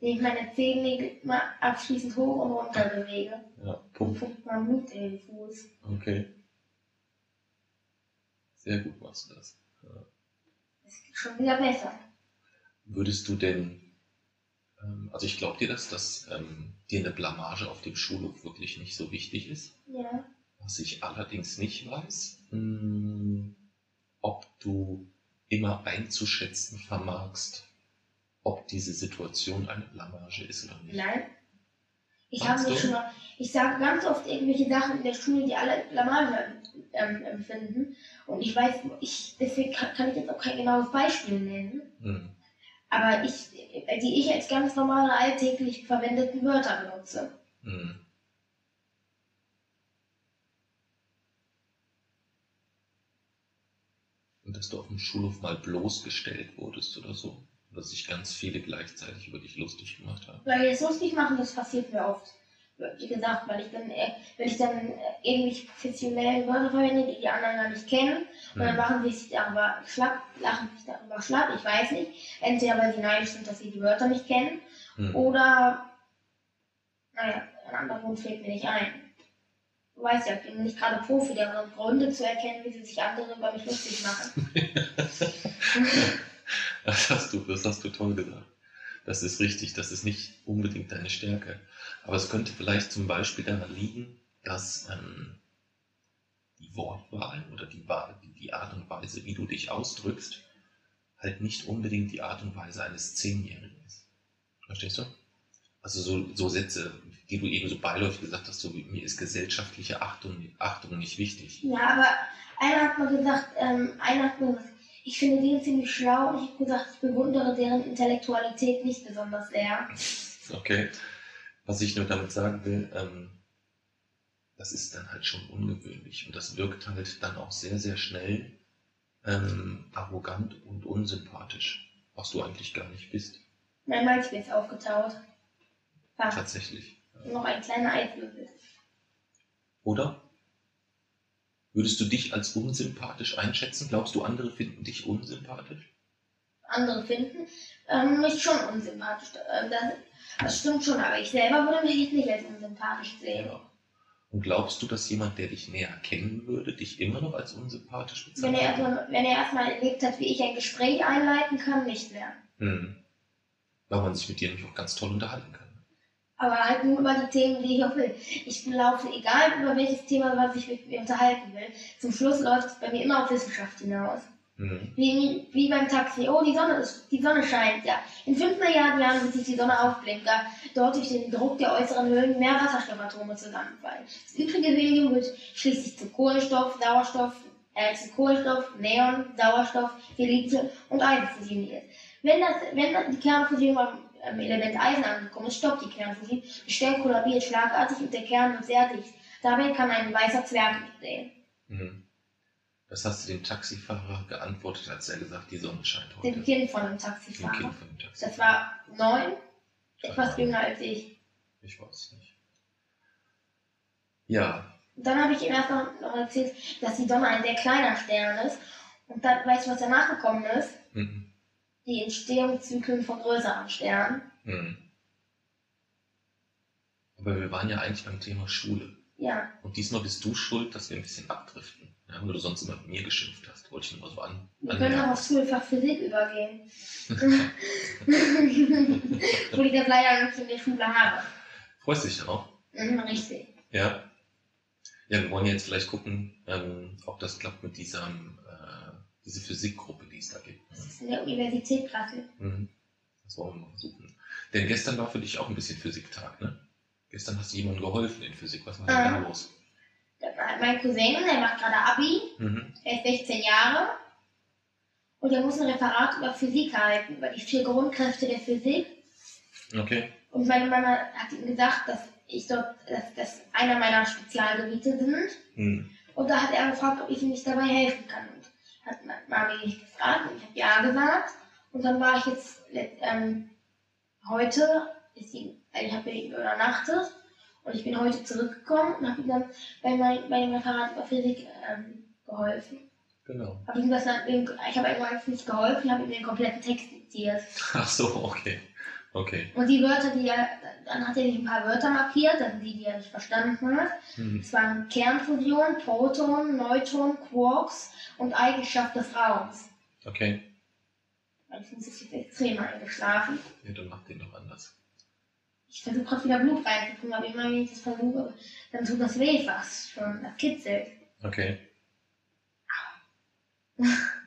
Wenn ich meine Zehennägel mal abschließend hoch und runter bewege, Ja, Punkt. pumpt man Blut in den Fuß. Okay. Sehr gut machst du das. Das ist schon wieder besser. Würdest du denn, ähm, also ich glaube dir das, dass ähm, dir eine Blamage auf dem Schulhof wirklich nicht so wichtig ist. Ja. Was ich allerdings nicht weiß, mh, ob du immer einzuschätzen vermagst, ob diese Situation eine Blamage ist oder nicht. Nein. Ich habe schon mal, ich sage ganz oft irgendwelche Sachen in der Schule, die alle Blamage ähm, empfinden. Und ich weiß, ich, deswegen kann, kann ich jetzt auch kein genaues Beispiel nennen. Hm. Aber ich, die ich als ganz normale alltäglich verwendeten Wörter benutze. Hm. Dass du auf dem Schulhof mal bloßgestellt wurdest oder so. Oder sich ganz viele gleichzeitig über dich lustig gemacht haben. Weil wir es lustig machen, das passiert mir oft. Wie gesagt, weil ich dann, äh, wenn ich dann äh, irgendwelche professionellen Wörter verwende, die die anderen gar nicht kennen, und dann Hm. machen sie sich darüber schlapp, lachen sich darüber schlapp, ich weiß nicht. Entweder weil sie neidisch sind, dass sie die Wörter nicht kennen, Hm. oder, naja, ein anderer Grund fällt mir nicht ein. Du weißt ja, ich bin nicht gerade Profi darin, Gründe zu erkennen, wie sie sich andere über mich lustig machen. Das hast du, das hast du toll gesagt. Das ist richtig, das ist nicht unbedingt deine Stärke. Aber es könnte vielleicht zum Beispiel daran liegen, dass ähm, die Wortwahl oder die, die Art und Weise, wie du dich ausdrückst, halt nicht unbedingt die Art und Weise eines Zehnjährigen ist. Verstehst du? Also so, so Sätze, die du eben so beiläufig gesagt hast, so wie mir ist gesellschaftliche Achtung, Achtung nicht wichtig. Ja, aber einer hat mal gesagt, ähm, einer hat mir gesagt, ich finde den ziemlich schlau und ich habe gesagt, ich bewundere deren Intellektualität nicht besonders sehr. Okay. Was ich nur damit sagen will, ähm, das ist dann halt schon ungewöhnlich. Und das wirkt halt dann auch sehr, sehr schnell ähm, arrogant und unsympathisch, was du eigentlich gar nicht bist. Mein Malzbier ist aufgetaut. Fast. Tatsächlich. Noch ein kleiner Eiswürfel. Oder? Würdest du dich als unsympathisch einschätzen? Glaubst du, andere finden dich unsympathisch? Andere finden ähm, mich schon unsympathisch. Ähm, das, das stimmt schon, aber ich selber würde mich jetzt nicht als unsympathisch sehen. Ja. Und glaubst du, dass jemand, der dich näher kennen würde, dich immer noch als unsympathisch Wenn bezeichnet? er, erstmal, wenn er erstmal erlebt hat, wie ich ein Gespräch einleiten kann, nicht mehr. Hm. Weil man sich mit dir nämlich auch ganz toll unterhalten kann. Aber halt nur über die Themen, die ich auch will. Ich laufe, egal über welches Thema, was ich mit mir unterhalten will, zum Schluss läuft es bei mir immer auf Wissenschaft hinaus. Hm. Wie, wie beim Taxi. Oh, die Sonne, ist, die Sonne scheint. Ja. In 5 Milliarden Jahren wird sich die Sonne aufblinken, da dort durch den Druck der äußeren Höhlen mehr Wasserstoffatome zusammenfallen. Das übrige Helium wird schließlich zu Kohlenstoff, Sauerstoff, äh, zu Kohlenstoff, Neon, Sauerstoff, Silizium und Eisen fusioniert. Wenn, das, wenn das die Kernfusion beim ähm, Element Eisen angekommen ist, stoppt die Kernfusion, der Stern kollabiert schlagartig und der Kern wird sehr dicht. Dabei kann ein weißer Zwerg entstehen. Hm. Das hast du dem Taxifahrer geantwortet, als er gesagt, die Sonne scheint heute. Dem Kind von dem Dem Taxifahrer. Kind von dem Taxi. Das war neun, etwas jünger als ich. Ich weiß nicht. Ja, dann habe ich ihm erst noch, noch erzählt, dass die Sonne ein sehr kleiner Stern ist. Und dann, weißt du, was danach gekommen ist? hm. Die Entstehungszyklen von größeren Sternen. Hm. Aber wir waren ja eigentlich beim Thema Schule. Ja, Und diesmal bist du schuld, dass wir ein bisschen abdriften. Ja, weil du sonst immer mit mir geschimpft hast. Wollte ich nur so an. wir können auch aufs Schulfach Physik übergehen. Wo ich das leider nicht in der Schule habe. Freust dich darauf? Mhm, richtig. Ja. Ja, wir wollen jetzt vielleicht gucken, ähm, ob das klappt mit dieser, äh, diese Physikgruppe, die es da gibt. Das ist in der Universität Kassel. Mhm. Das wollen wir mal versuchen. Denn gestern war für dich auch ein bisschen Physiktag, ne? Gestern hast du jemandem geholfen in Physik. Was war denn Ah. da los? Mein Cousin, der macht gerade Abi, Mhm. er ist 16 Jahre. Und er muss ein Referat über Physik halten, über die vier Grundkräfte der Physik. Okay. Und meine Mama hat ihm gesagt, dass ich dort, dass das einer meiner Spezialgebiete sind. Mhm. Und da hat er gefragt, ob ich ihm nicht dabei helfen kann. Hat Mami mich gefragt und ich habe ja gesagt. Und dann war ich jetzt ähm, heute, ist ihn, also ich habe ihn übernachtet und ich bin heute zurückgekommen und habe ihm dann bei, mein, bei dem Referat über Physik ähm, geholfen. Genau. Hab ihm das dann, ich habe ihm nicht geholfen, habe ihm den kompletten Text diktiert. Ach so, okay. Okay. Und die Wörter, die er, dann hat er sich ein paar Wörter markiert, also die, die er nicht verstanden hat. Mhm. Es waren Kernfusion, Proton, Neutron, Quarks und Eigenschaft des Raums. Okay. Meistens ist jetzt extrem eingeschlafen. Ja, dann mach den doch anders. Ich versuche gerade wieder Blut reinzutun, aber immer wenn ich das versuche, dann tut das weh fast schon. Das kitzelt. Okay.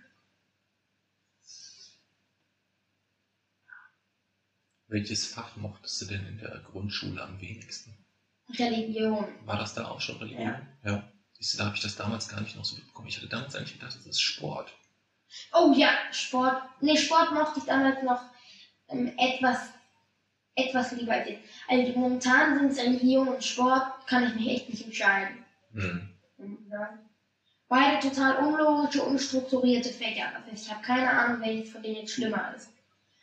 Welches Fach mochtest du denn in der Grundschule am wenigsten? Religion. War das da auch schon Religion? Ja. ja. Siehst du, da habe ich das damals gar nicht noch so mitbekommen. Ich hatte damals eigentlich gedacht, das ist Sport. Oh ja, Sport. Nee, Sport mochte ich damals noch ähm, etwas, etwas lieber als jetzt. Also momentan sind es Religion und Sport, kann ich mich echt nicht entscheiden. Hm. Ja. Beide total unlogische, unstrukturierte Fächer. Heißt, ich habe keine Ahnung, welches von denen jetzt schlimmer ist.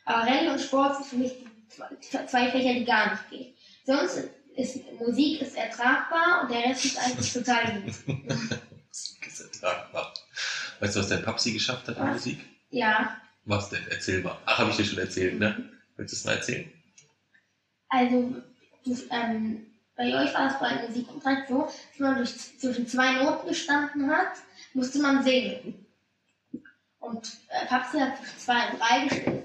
Aber Rallye und Sport sind für mich die zwei, zwei Fächer, die gar nicht gehen. Sonst ist Musik ist ertragbar und der Rest ist eigentlich total gut. Musik ist ertragbar. Weißt du, was dein Papsi geschafft hat in Was? Musik? Ja, Was denn? Erzähl mal. Ach, habe ich dir schon erzählt, ne? Willst du es mal erzählen? also du, ähm, bei euch war es bei Musikunterricht so, dass man durch, zwischen zwei Noten gestanden hat, musste man singen. Und äh, Papsi hat zwischen zwei und drei gestanden.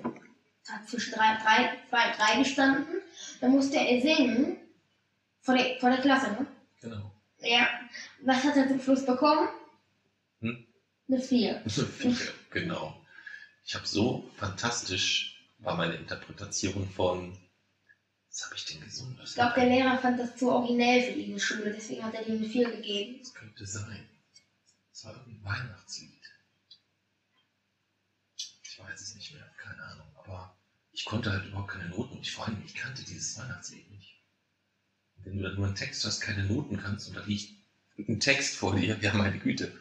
Hat zwischen drei, drei, zwei drei gestanden. Dann musste er singen vor der, vor der Klasse, ne? Genau. Ja. Was hat er zum Schluss bekommen? Hm? Eine Vier. Vier, genau. Ich habe so fantastisch war meine Interpretation von. Was habe ich denn gesungen? Ich glaube, der Lehrer fand das zu originell für diese Schule, deswegen hat er dir eine Vier gegeben. Das könnte sein. Das war irgendein Weihnachtslied. Ich weiß es nicht mehr, keine Ahnung. Aber ich konnte halt überhaupt keine Noten und ich vor allem, ich kannte dieses Weihnachtslied nicht. Wenn du dann nur einen Text hast, keine Noten kannst und da liegt ein Text vor dir, ja meine Güte.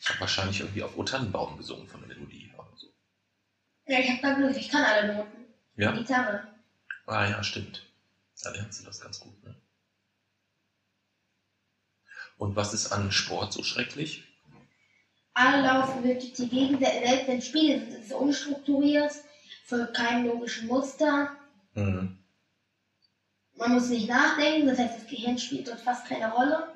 Ich habe wahrscheinlich irgendwie auf O Tannenbaum gesungen von der Melodie oder so. Ja, ich hab da Glück, ich kann alle Noten. Ja? Gitarre. Ah ja, stimmt. Da lernst du das ganz gut, ne? Und was ist an Sport so schrecklich? Alle laufen durch die Gegend, selbst wenn Spiele sind, ist unstrukturiert, folgt keinem logischen Muster. Hm. Man muss nicht nachdenken, das heißt, das Gehirn spielt dort fast keine Rolle.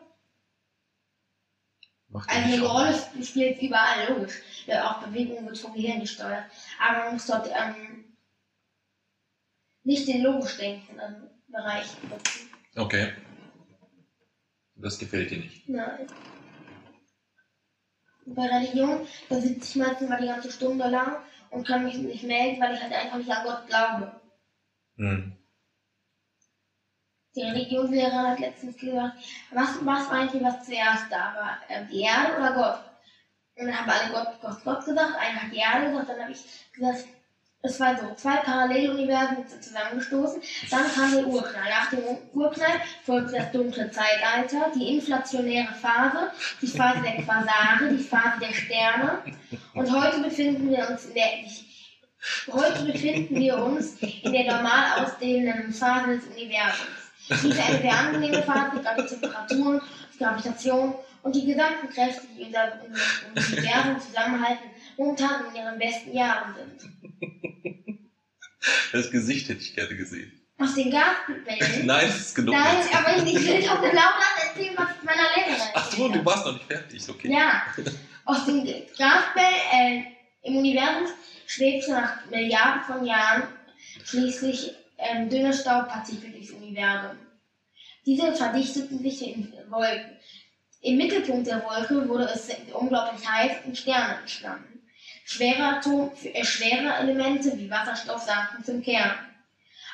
Macht Also eine Rolle spielt überall, logisch. Ja, auch Bewegung wird vom Gehirn gesteuert. Aber man muss dort ähm, nicht den logisch denkenden Bereich nutzen. Okay. Das gefällt dir nicht. Nein. Bei Religion, da sitze ich meistens mal die ganze Stunde lang und kann mich nicht melden, weil ich halt einfach nicht an Gott glaube. Hm. Die Religionslehrerin hat letztens gesagt, was, was meint ihr, was zuerst da war? Ähm, die Erde oder Gott? Und dann haben alle Gott, Gott, Gott gesagt, einer hat die Erde gesagt, dann habe ich gesagt, es war so, zwei Paralleluniversen zusammengestoßen, dann kam der Urknall. Nach dem Urknall folgte das dunkle Zeitalter, die inflationäre Phase, die Phase der Quasare, die Phase der Sterne. Und heute befinden wir uns in der, heute befinden wir uns in der normal ausdehnenden Phase des Universums. Dies ist eine sehr angenehme Phase, da die Temperaturen, die Gravitation und die gesamten Kräfte, die unser Universum zusammenhalten, momentan in ihren besten Jahren sind. Das Gesicht hätte ich gerne gesehen. Aus den Gasbällen. Nein, das ist genug. Nein, jetzt. aber ich will doch genau das erzählen, was ich meiner Lehrerin Ach so, du warst noch nicht fertig, okay. Ja, aus dem Gasbell äh, im Universum schwebte nach Milliarden von Jahren schließlich ähm, dünne Staubpartikel durchs Universum. Diese verdichteten sich in Wolken. Im Mittelpunkt der Wolke wurde es unglaublich heiß und Sterne entstanden. Schwere, Atom, äh, schwere Elemente wie Wasserstoff sanken zum Kern.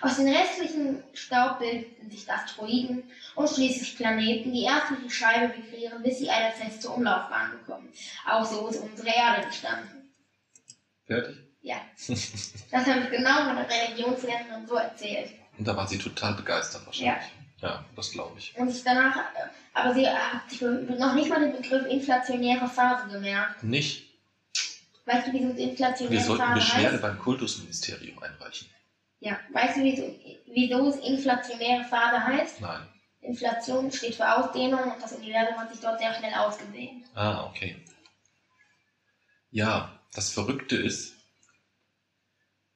Aus den restlichen Staub bildeten sich Asteroiden und schließlich Planeten, die erst die Scheibe migrieren, bis sie eine feste Umlaufbahn bekommen. Auch so ist unsere Erde entstanden. Fertig? Ja. Das habe ich genau meiner Religionslehrerin so erzählt. Und da war sie total begeistert wahrscheinlich. Ja, das glaube ich. Und ich danach, äh, aber sie hat sich noch nicht mal den Begriff inflationäre Phase gemerkt. Nicht. Weißt du, wie so Wir inflationäre sollten Phase Beschwerde heißt? beim Kultusministerium einreichen. Ja. Weißt du, wieso, wieso es inflationäre Phase heißt? Nein. Inflation steht für Ausdehnung und das Universum hat sich dort sehr schnell ausgedehnt. Ah, okay. Ja, das Verrückte ist,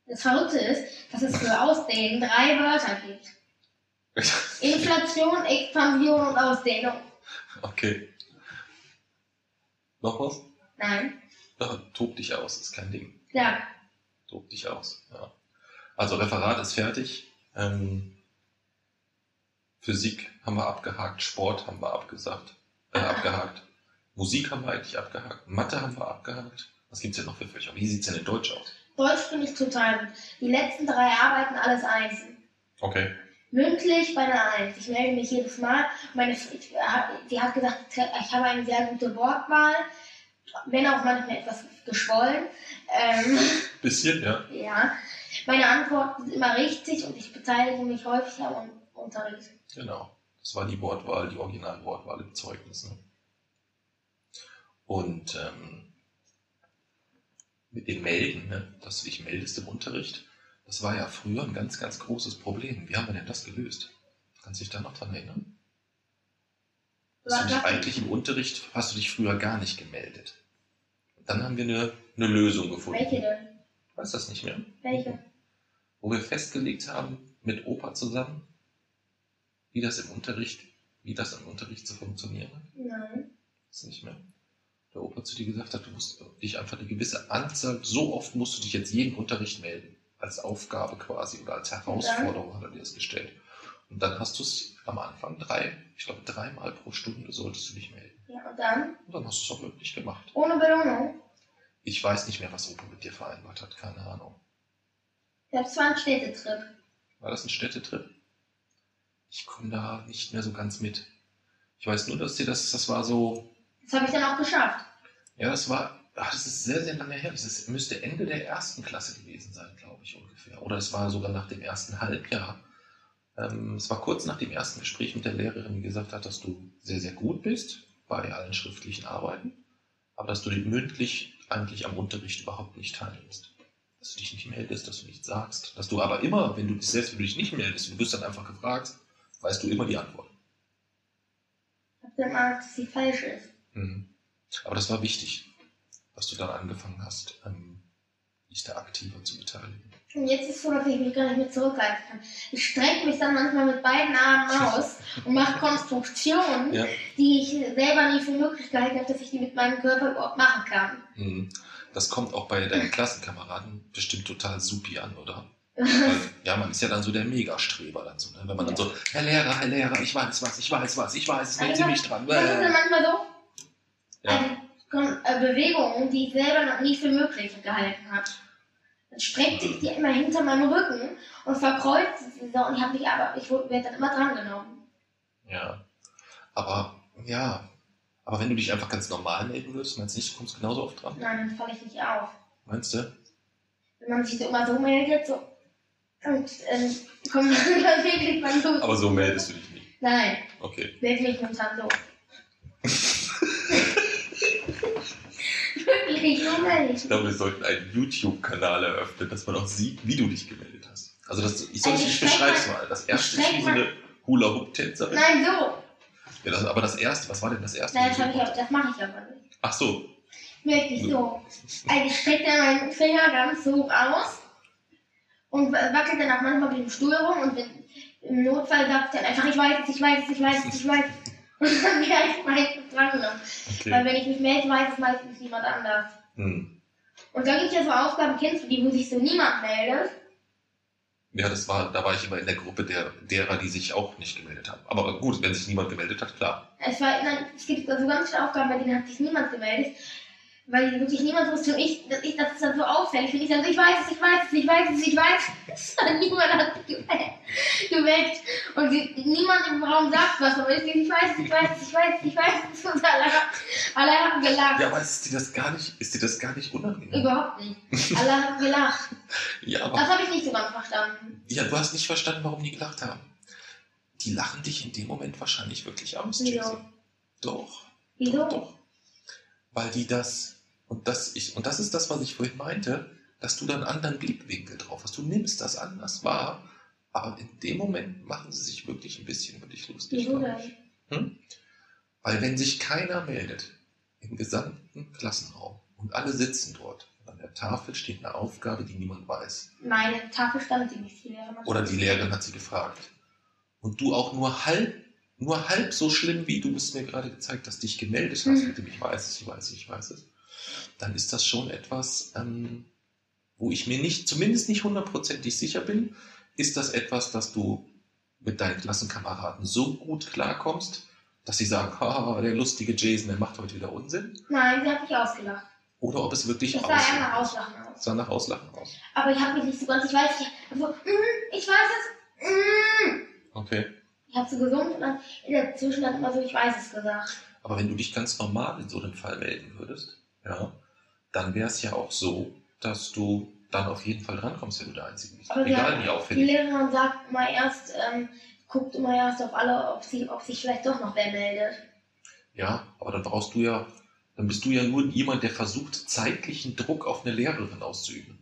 Das Verrückte ist, dass es für Ausdehnen drei Wörter gibt. Inflation, Expansion und Ausdehnung. okay. Noch was? Nein. Ja, tob dich aus, ist kein Ding. Ja. Tob dich aus. Ja. Also Referat ist fertig. Ähm, Physik haben wir abgehakt, Sport haben wir abgesagt, äh, abgehakt. Musik haben wir eigentlich abgehakt, Mathe haben wir abgehakt. Was gibt's denn noch für Fächer? Wie sieht's denn in Deutsch aus? Deutsch finde ich total gut. Die letzten drei Arbeiten alles einzeln. Okay. Mündlich bei einer Eins. Ich melde mich jedes Mal. Meine, ich, die hat gesagt, ich habe eine sehr gute Wortwahl, wenn auch manchmal etwas geschwollen. Ähm, Bisschen, ja. ja. Meine Antworten sind immer richtig und ich beteilige mich häufig am Unterricht. Genau. Das war die Wortwahl, die Originalwortwahl im Zeugnis. Ne? Und ähm, mit dem Melden, ne? dass du dich meldest im Unterricht, das war ja früher ein ganz, ganz großes Problem. Wie haben wir denn das gelöst? Kannst du dich da noch dran erinnern? Hast du dich eigentlich im Unterricht, hast du dich früher gar nicht gemeldet. Und dann haben wir eine, eine Lösung gefunden. Welche denn? Weißt du das nicht mehr? Welche? Wo wir festgelegt haben, mit Opa zusammen, wie das im Unterricht, wie das im Unterricht zu funktionieren hat. Nein. Das nicht mehr. Der Opa zu dir gesagt hat, du musst dich einfach eine gewisse Anzahl, so oft musst du dich jetzt jeden Unterricht melden. Als Aufgabe quasi oder als Herausforderung hat er dir das gestellt. Und dann hast du es am Anfang drei, ich glaube dreimal pro Stunde solltest du dich melden. Ja, und dann? Und dann hast du es auch wirklich gemacht. Ohne Belohnung? Ich weiß nicht mehr, was Opa mit dir vereinbart hat, keine Ahnung. Das war ein Städtetrip. War das ein Städtetrip? Ich komme da nicht mehr so ganz mit. Ich weiß nur, dass dir das, das war so, Das habe ich dann auch geschafft. Ja, das war, ach, das ist sehr, sehr lange her. Das ist, müsste Ende der ersten Klasse gewesen sein, glaube ich, ungefähr. Oder es war sogar nach dem ersten Halbjahr. Ähm, es war kurz nach dem ersten Gespräch mit der Lehrerin, die gesagt hat, dass du sehr, sehr gut bist bei allen schriftlichen Arbeiten, aber dass du dich mündlich eigentlich am Unterricht überhaupt nicht teilnimmst. Dass du dich nicht meldest, dass du nichts sagst, dass du aber immer, wenn du selbst wenn du dich nicht meldest, du wirst dann einfach gefragt, weißt du immer die Antwort. Habe dann Angst, dass sie falsch ist. Mhm. Aber das war wichtig, dass du dann angefangen hast, ähm, dich da aktiver zu beteiligen. Und jetzt ist es so, dass ich mich gar nicht mehr zurückhalten kann. Ich strecke mich dann manchmal mit beiden Armen aus und mache Konstruktionen, Ja. die ich selber nie für möglich gehalten habe, dass ich die mit meinem Körper überhaupt machen kann. Mhm. Das kommt auch bei deinen Klassenkameraden bestimmt total supi an, oder? Weil, ja, man ist ja dann so der Megastreber dann so, ne? Wenn man dann so, Herr Lehrer, Herr Lehrer, ich weiß was, ich weiß was, ich weiß, nehmen Sie mich dran. Das ist dann Äh. manchmal so Ja. eine äh, Bewegung, die ich selber noch nie für möglich gehalten habe. Dann streckt sich die immer hinter meinem Rücken und verkreuzt sie so und ich habe mich aber, ich werde dann immer drangenommen. Ja. Aber, ja. Aber wenn du dich einfach ganz normal melden würdest, meinst du nicht, du kommst genauso oft dran? Nein, dann falle ich nicht auf. Meinst du? Wenn man sich so immer so meldet, so. Und ähm, kommt man dann wirklich mal so. Aber so meldest du dich nicht. Nein, Okay. wirklich momentan so. wirklich, ich glaube, wir sollten einen YouTube-Kanal eröffnen, dass man auch sieht, wie du dich gemeldet hast. Also, das, ich soll Also ich beschreib's mal-. Das erste so eine Hula-Hoop-Tänzerin. Nein, so. Ja, das, aber das erste, was war denn das erste? Nein, das, ich, das mache ich aber nicht. Ach so. Wirklich so. Also ich strecke dann meinen Finger ganz hoch aus und wackelt dann auch manchmal mit dem Stuhl rum und wenn, im Notfall sagt dann einfach, ich weiß es, ich weiß es, ich weiß es, ich weiß es. Und dann werde ich meistens drangenommen. Weil Okay. wenn ich mich melde, weiß es meistens niemand anders. Hm. Und da gibt es ja so Aufgaben, kennst du die, wo sich so niemand meldet? Ja, das war, da war ich immer in der Gruppe der, derer, die sich auch nicht gemeldet haben. Aber gut, wenn sich niemand gemeldet hat, klar. Es, war, nein, es gibt also ganz viele Aufgaben, bei denen hat sich niemand gemeldet, weil wirklich niemand wusste und ich, das, ich, das ist dann so auffällig. Und ich dann so, ich weiß es, ich weiß es, ich weiß es, ich weiß es. niemand hat sich gemeldet. geweckt. Und sie, niemand im Raum sagt was, aber ich, ich weiß es, ich weiß es, ich weiß es, ich weiß es. Und alle, alle haben gelacht. Ja, aber ist dir das gar nicht, ist dir das gar nicht unangenehm? Überhaupt nicht. Alle haben gelacht. Ja, aber, Das habe ich nicht so ganz verstanden. ja, du hast nicht verstanden, warum die gelacht haben. Die lachen dich in dem Moment wahrscheinlich wirklich aus, Wieso? Jesse. Doch. Wieso? Doch. Weil die das, und das, ich, und das ist das, was ich vorhin meinte, dass du dann einen anderen Blickwinkel drauf hast. Du nimmst das anders wahr, aber in dem Moment machen sie sich wirklich ein bisschen über dich lustig. Wieso denn? Weil wenn sich keiner meldet im gesamten Klassenraum und alle sitzen dort, an der Tafel steht eine Aufgabe, die niemand weiß. Meine Tafel stand sie nicht. Die Lehrerin hat- Oder die Lehrerin hat sie gefragt. Und du auch nur halb, nur halb so schlimm, wie du es mir gerade gezeigt hast, dich gemeldet hast, Mhm. mit dem ich weiß es, ich weiß es, ich weiß es, dann ist das schon etwas, ähm, wo ich mir nicht, zumindest nicht hundertprozentig sicher bin, ist das etwas, dass du mit deinen Klassenkameraden so gut klarkommst, dass sie sagen, haha, der lustige Jason, der macht heute wieder Unsinn. Nein, sie hat mich ausgelacht. Oder ob es wirklich Das sah eher nach ist. Auslachen aus. Es sah nach Auslachen aus. Aber ich habe mich nicht so ganz, ich weiß nicht, also, mm, ich weiß es, mm. Okay. Ich habe so gesungen und dann in der Zwischenzeit immer so, ich weiß es gesagt. Aber wenn du dich ganz normal in so einem Fall melden würdest, ja, dann wäre es ja auch so, dass du dann auf jeden Fall drankommst, wenn du der Einzige bist. Aber Egal wie Die auffällig. Lehrerin sagt immer erst, ähm, guckt immer erst auf alle, ob, sie, ob sich vielleicht doch noch wer meldet. Ja, aber dann brauchst du ja, dann bist du ja nur jemand, der versucht, zeitlichen Druck auf eine Lehrerin auszuüben.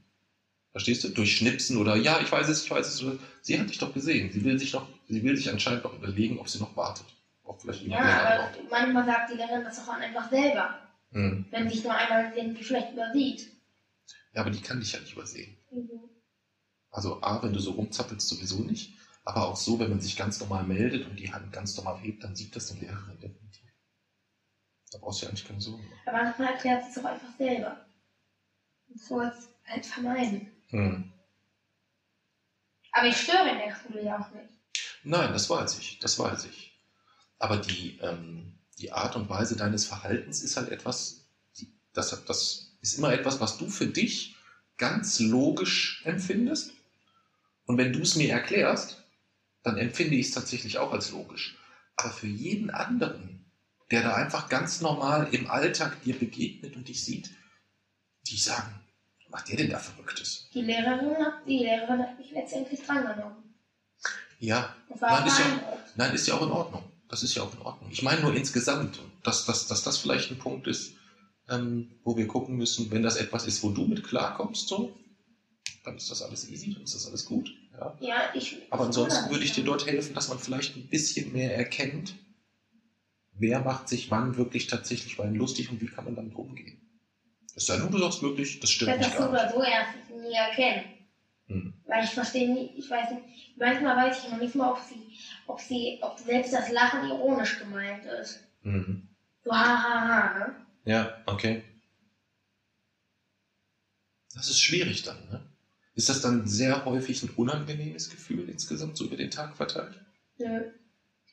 Verstehst du? Durch Schnipsen oder ja, ich weiß es, ich weiß es. Sie hat dich doch gesehen. Sie will sich noch, sie will sich anscheinend noch überlegen, ob sie noch wartet. Ob vielleicht Ja, aber manchmal sagt die Lehrerin das auch einfach selber, Hm. wenn sich nur einmal irgendwie vielleicht übersieht. Ja, aber die kann dich ja nicht übersehen. Also A, wenn du so rumzappelst, sowieso nicht. Aber auch so, wenn man sich ganz normal meldet und die Hand ganz normal hebt, dann sieht das die Lehrerin definitiv. Da brauchst du ja eigentlich keine Sorgen. Aber manchmal erklärt sie es auch einfach selber. Und so als halt vermeiden. Hm. Aber ich störe in der Schule ja auch nicht. Nein, das weiß ich, das weiß ich. Aber die, ähm, die Art und Weise deines Verhaltens ist halt etwas, das, das ist immer etwas, was du für dich ganz logisch empfindest. Und wenn du es mir erklärst, dann empfinde ich es tatsächlich auch als logisch. Aber für jeden anderen, der da einfach ganz normal im Alltag dir begegnet und dich sieht, die sagen, was macht der denn da Verrücktes? Die Lehrerin hat, die Lehrerin hat mich letztendlich drangenommen. Ja, Nein, ist ja- nein, ist ja auch in Ordnung. Das ist ja auch in Ordnung. Ich meine nur insgesamt, dass, dass, dass das vielleicht ein Punkt ist, ähm, wo wir gucken müssen, wenn das etwas ist, wo du mit klarkommst, so, dann ist das alles easy, dann ist das alles gut. Ja. Ja, ich. Aber ansonsten ich würde ich dir dort helfen, dass man vielleicht ein bisschen mehr erkennt, wer macht sich wann wirklich tatsächlich bei einem lustig und wie kann man damit umgehen. Es sei denn, du sagst wirklich, das Ich stimmt werde das nicht so nicht. oder so erst nie erkennen. Hm. Weil ich verstehe nie, ich weiß nicht, manchmal weiß ich noch nicht mal, ob sie, ob sie, ob selbst das Lachen ironisch gemeint ist. Mhm. So ha ha ha, ne? Ja, okay. Das ist schwierig dann, ne? Ist das dann sehr häufig ein unangenehmes Gefühl insgesamt so über den Tag verteilt? Nö.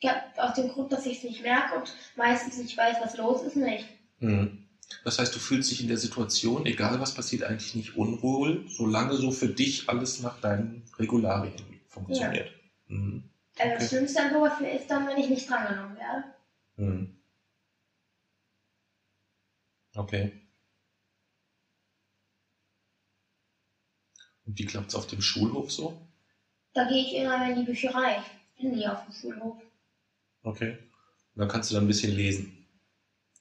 Ja, aus dem Grund, dass ich es nicht merke und meistens nicht weiß, was los ist, nicht. Mhm. Das heißt, du fühlst dich in der Situation, egal was passiert, eigentlich nicht unwohl, solange so für dich alles nach deinen Regularien funktioniert. Mhm. Also Okay. das Schlimmste an sowas ist dann, wenn ich nicht drangenommen werde. Mhm. Okay. Und wie klappt es auf dem Schulhof so? Da gehe ich immer in die Bücherei. Ich bin nie auf dem Schulhof. Okay. Und dann kannst du da ein bisschen lesen.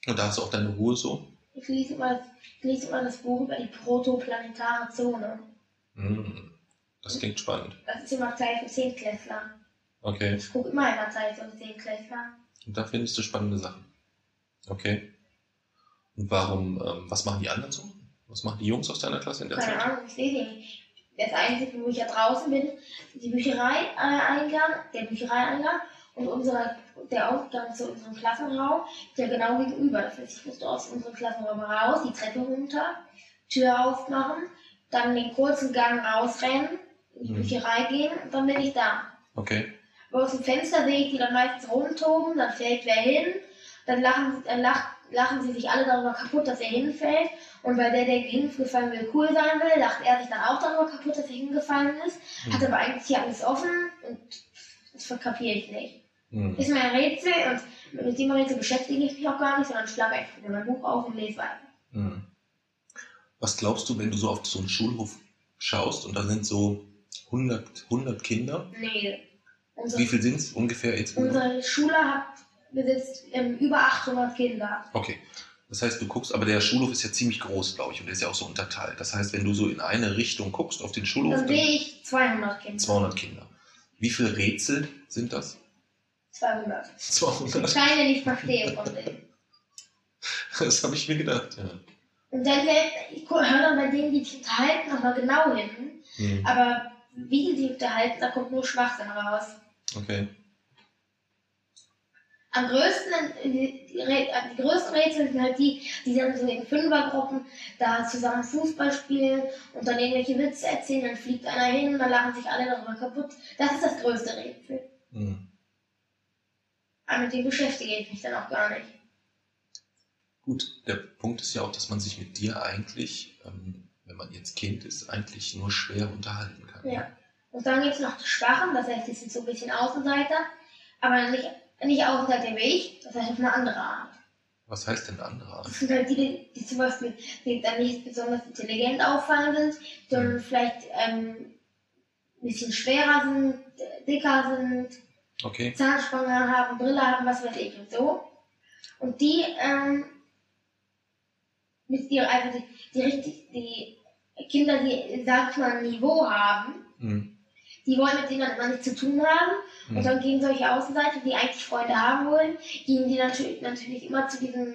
Und da hast du auch deine Ruhe so? Ich lese immer, das- lese immer das Buch über die protoplanetare Zone. Mhm. Das klingt spannend. Das ist immer Zeit für Zehntklässler. Okay. Ich gucke immer immer Zeit für Zehntklässler. Und da findest du spannende Sachen. Okay. Und warum, ähm, was machen die anderen so? Was machen die Jungs aus deiner Klasse in der Keine Zeit? Ahnung, ich sehe sie nicht. Das Einzige, wo ich ja draußen bin, die Bücherei-Eingang, der Bücherei-Eingang und unsere, der Ausgang zu unserem Klassenraum ist ja genau gegenüber. Das heißt, ich musste aus unserem Klassenraum raus, die Treppe runter, Tür aufmachen, dann den kurzen Gang rausrennen, in die Mhm. Bücherei gehen und dann bin ich da. Okay. Aber aus dem Fenster sehe ich die dann meistens rumtoben, dann fällt wer hin, dann lachen, dann lacht, lachen sie sich alle darüber kaputt, dass er hinfällt. Und weil der, der hingefallen will, cool sein will, lacht er sich dann auch darüber kaputt, dass er hingefallen ist. Mhm. Hat aber eigentlich hier alles offen und das verkapiere ich nicht. Mhm. Ist mir ein Rätsel und mit dem Rätsel beschäftige ich mich auch gar nicht, sondern schlage einfach wieder mein Buch auf und lese weiter. Mhm. Was glaubst du, wenn du so auf so einen Schulhof schaust und da sind so 100, 100 Kinder? Nee. Wie Unsere, viel sind es ungefähr jetzt? unsere Schule hat besitzt ähm, über 800 Kinder. Okay. Das heißt, du guckst, aber der Schulhof ist ja ziemlich groß, glaube ich, und der ist ja auch so unterteilt. Das heißt, wenn du so in eine Richtung guckst auf den Schulhof, Dann sehe ich 200 Kinder. 200 Kinder. Wie viele Rätsel sind das? 200. 200. Kleine nicht verstehe von denen. Das habe ich mir gedacht, ja. Und dann ich höre dann bei denen, die sich unterhalten, nochmal genau hin. Hm. Aber wie die sich unterhalten, da kommt nur Schwachsinn raus. Okay. Am größten, die, die, Rä- die größten Rätsel sind halt die, die dann so in Fünfergruppen da zusammen Fußball spielen und dann irgendwelche Witze erzählen, dann fliegt einer hin, dann lachen sich alle darüber kaputt. Das ist das größte Rätsel. Hm. Aber mit dem beschäftige ich mich dann auch gar nicht. Gut, der Punkt ist ja auch, dass man sich mit dir eigentlich, ähm, wenn man jetzt Kind ist, eigentlich nur schwer unterhalten kann. Ja. Und dann gibt es noch die Schwachen, das heißt, die sind so ein bisschen Außenseiter, aber nicht, nicht wie ich, das heißt auf eine andere Art. Was heißt denn andere Art? Das sind halt die, die, zum Beispiel die dann nicht besonders intelligent auffallen sind, sondern vielleicht ähm, ein bisschen schwerer sind, dicker sind, Okay. Zahnspange haben, Brille haben, was weiß ich und so. Und die, ähm, mit dir, also die, die richtig, die Kinder, die, sag ich mal, ein Niveau haben, Hm. Die wollen mit denen dann immer nichts zu tun haben. Und Hm. dann gehen solche Außenseiter, die eigentlich Freunde haben wollen, gehen die natürlich, natürlich immer zu diesen,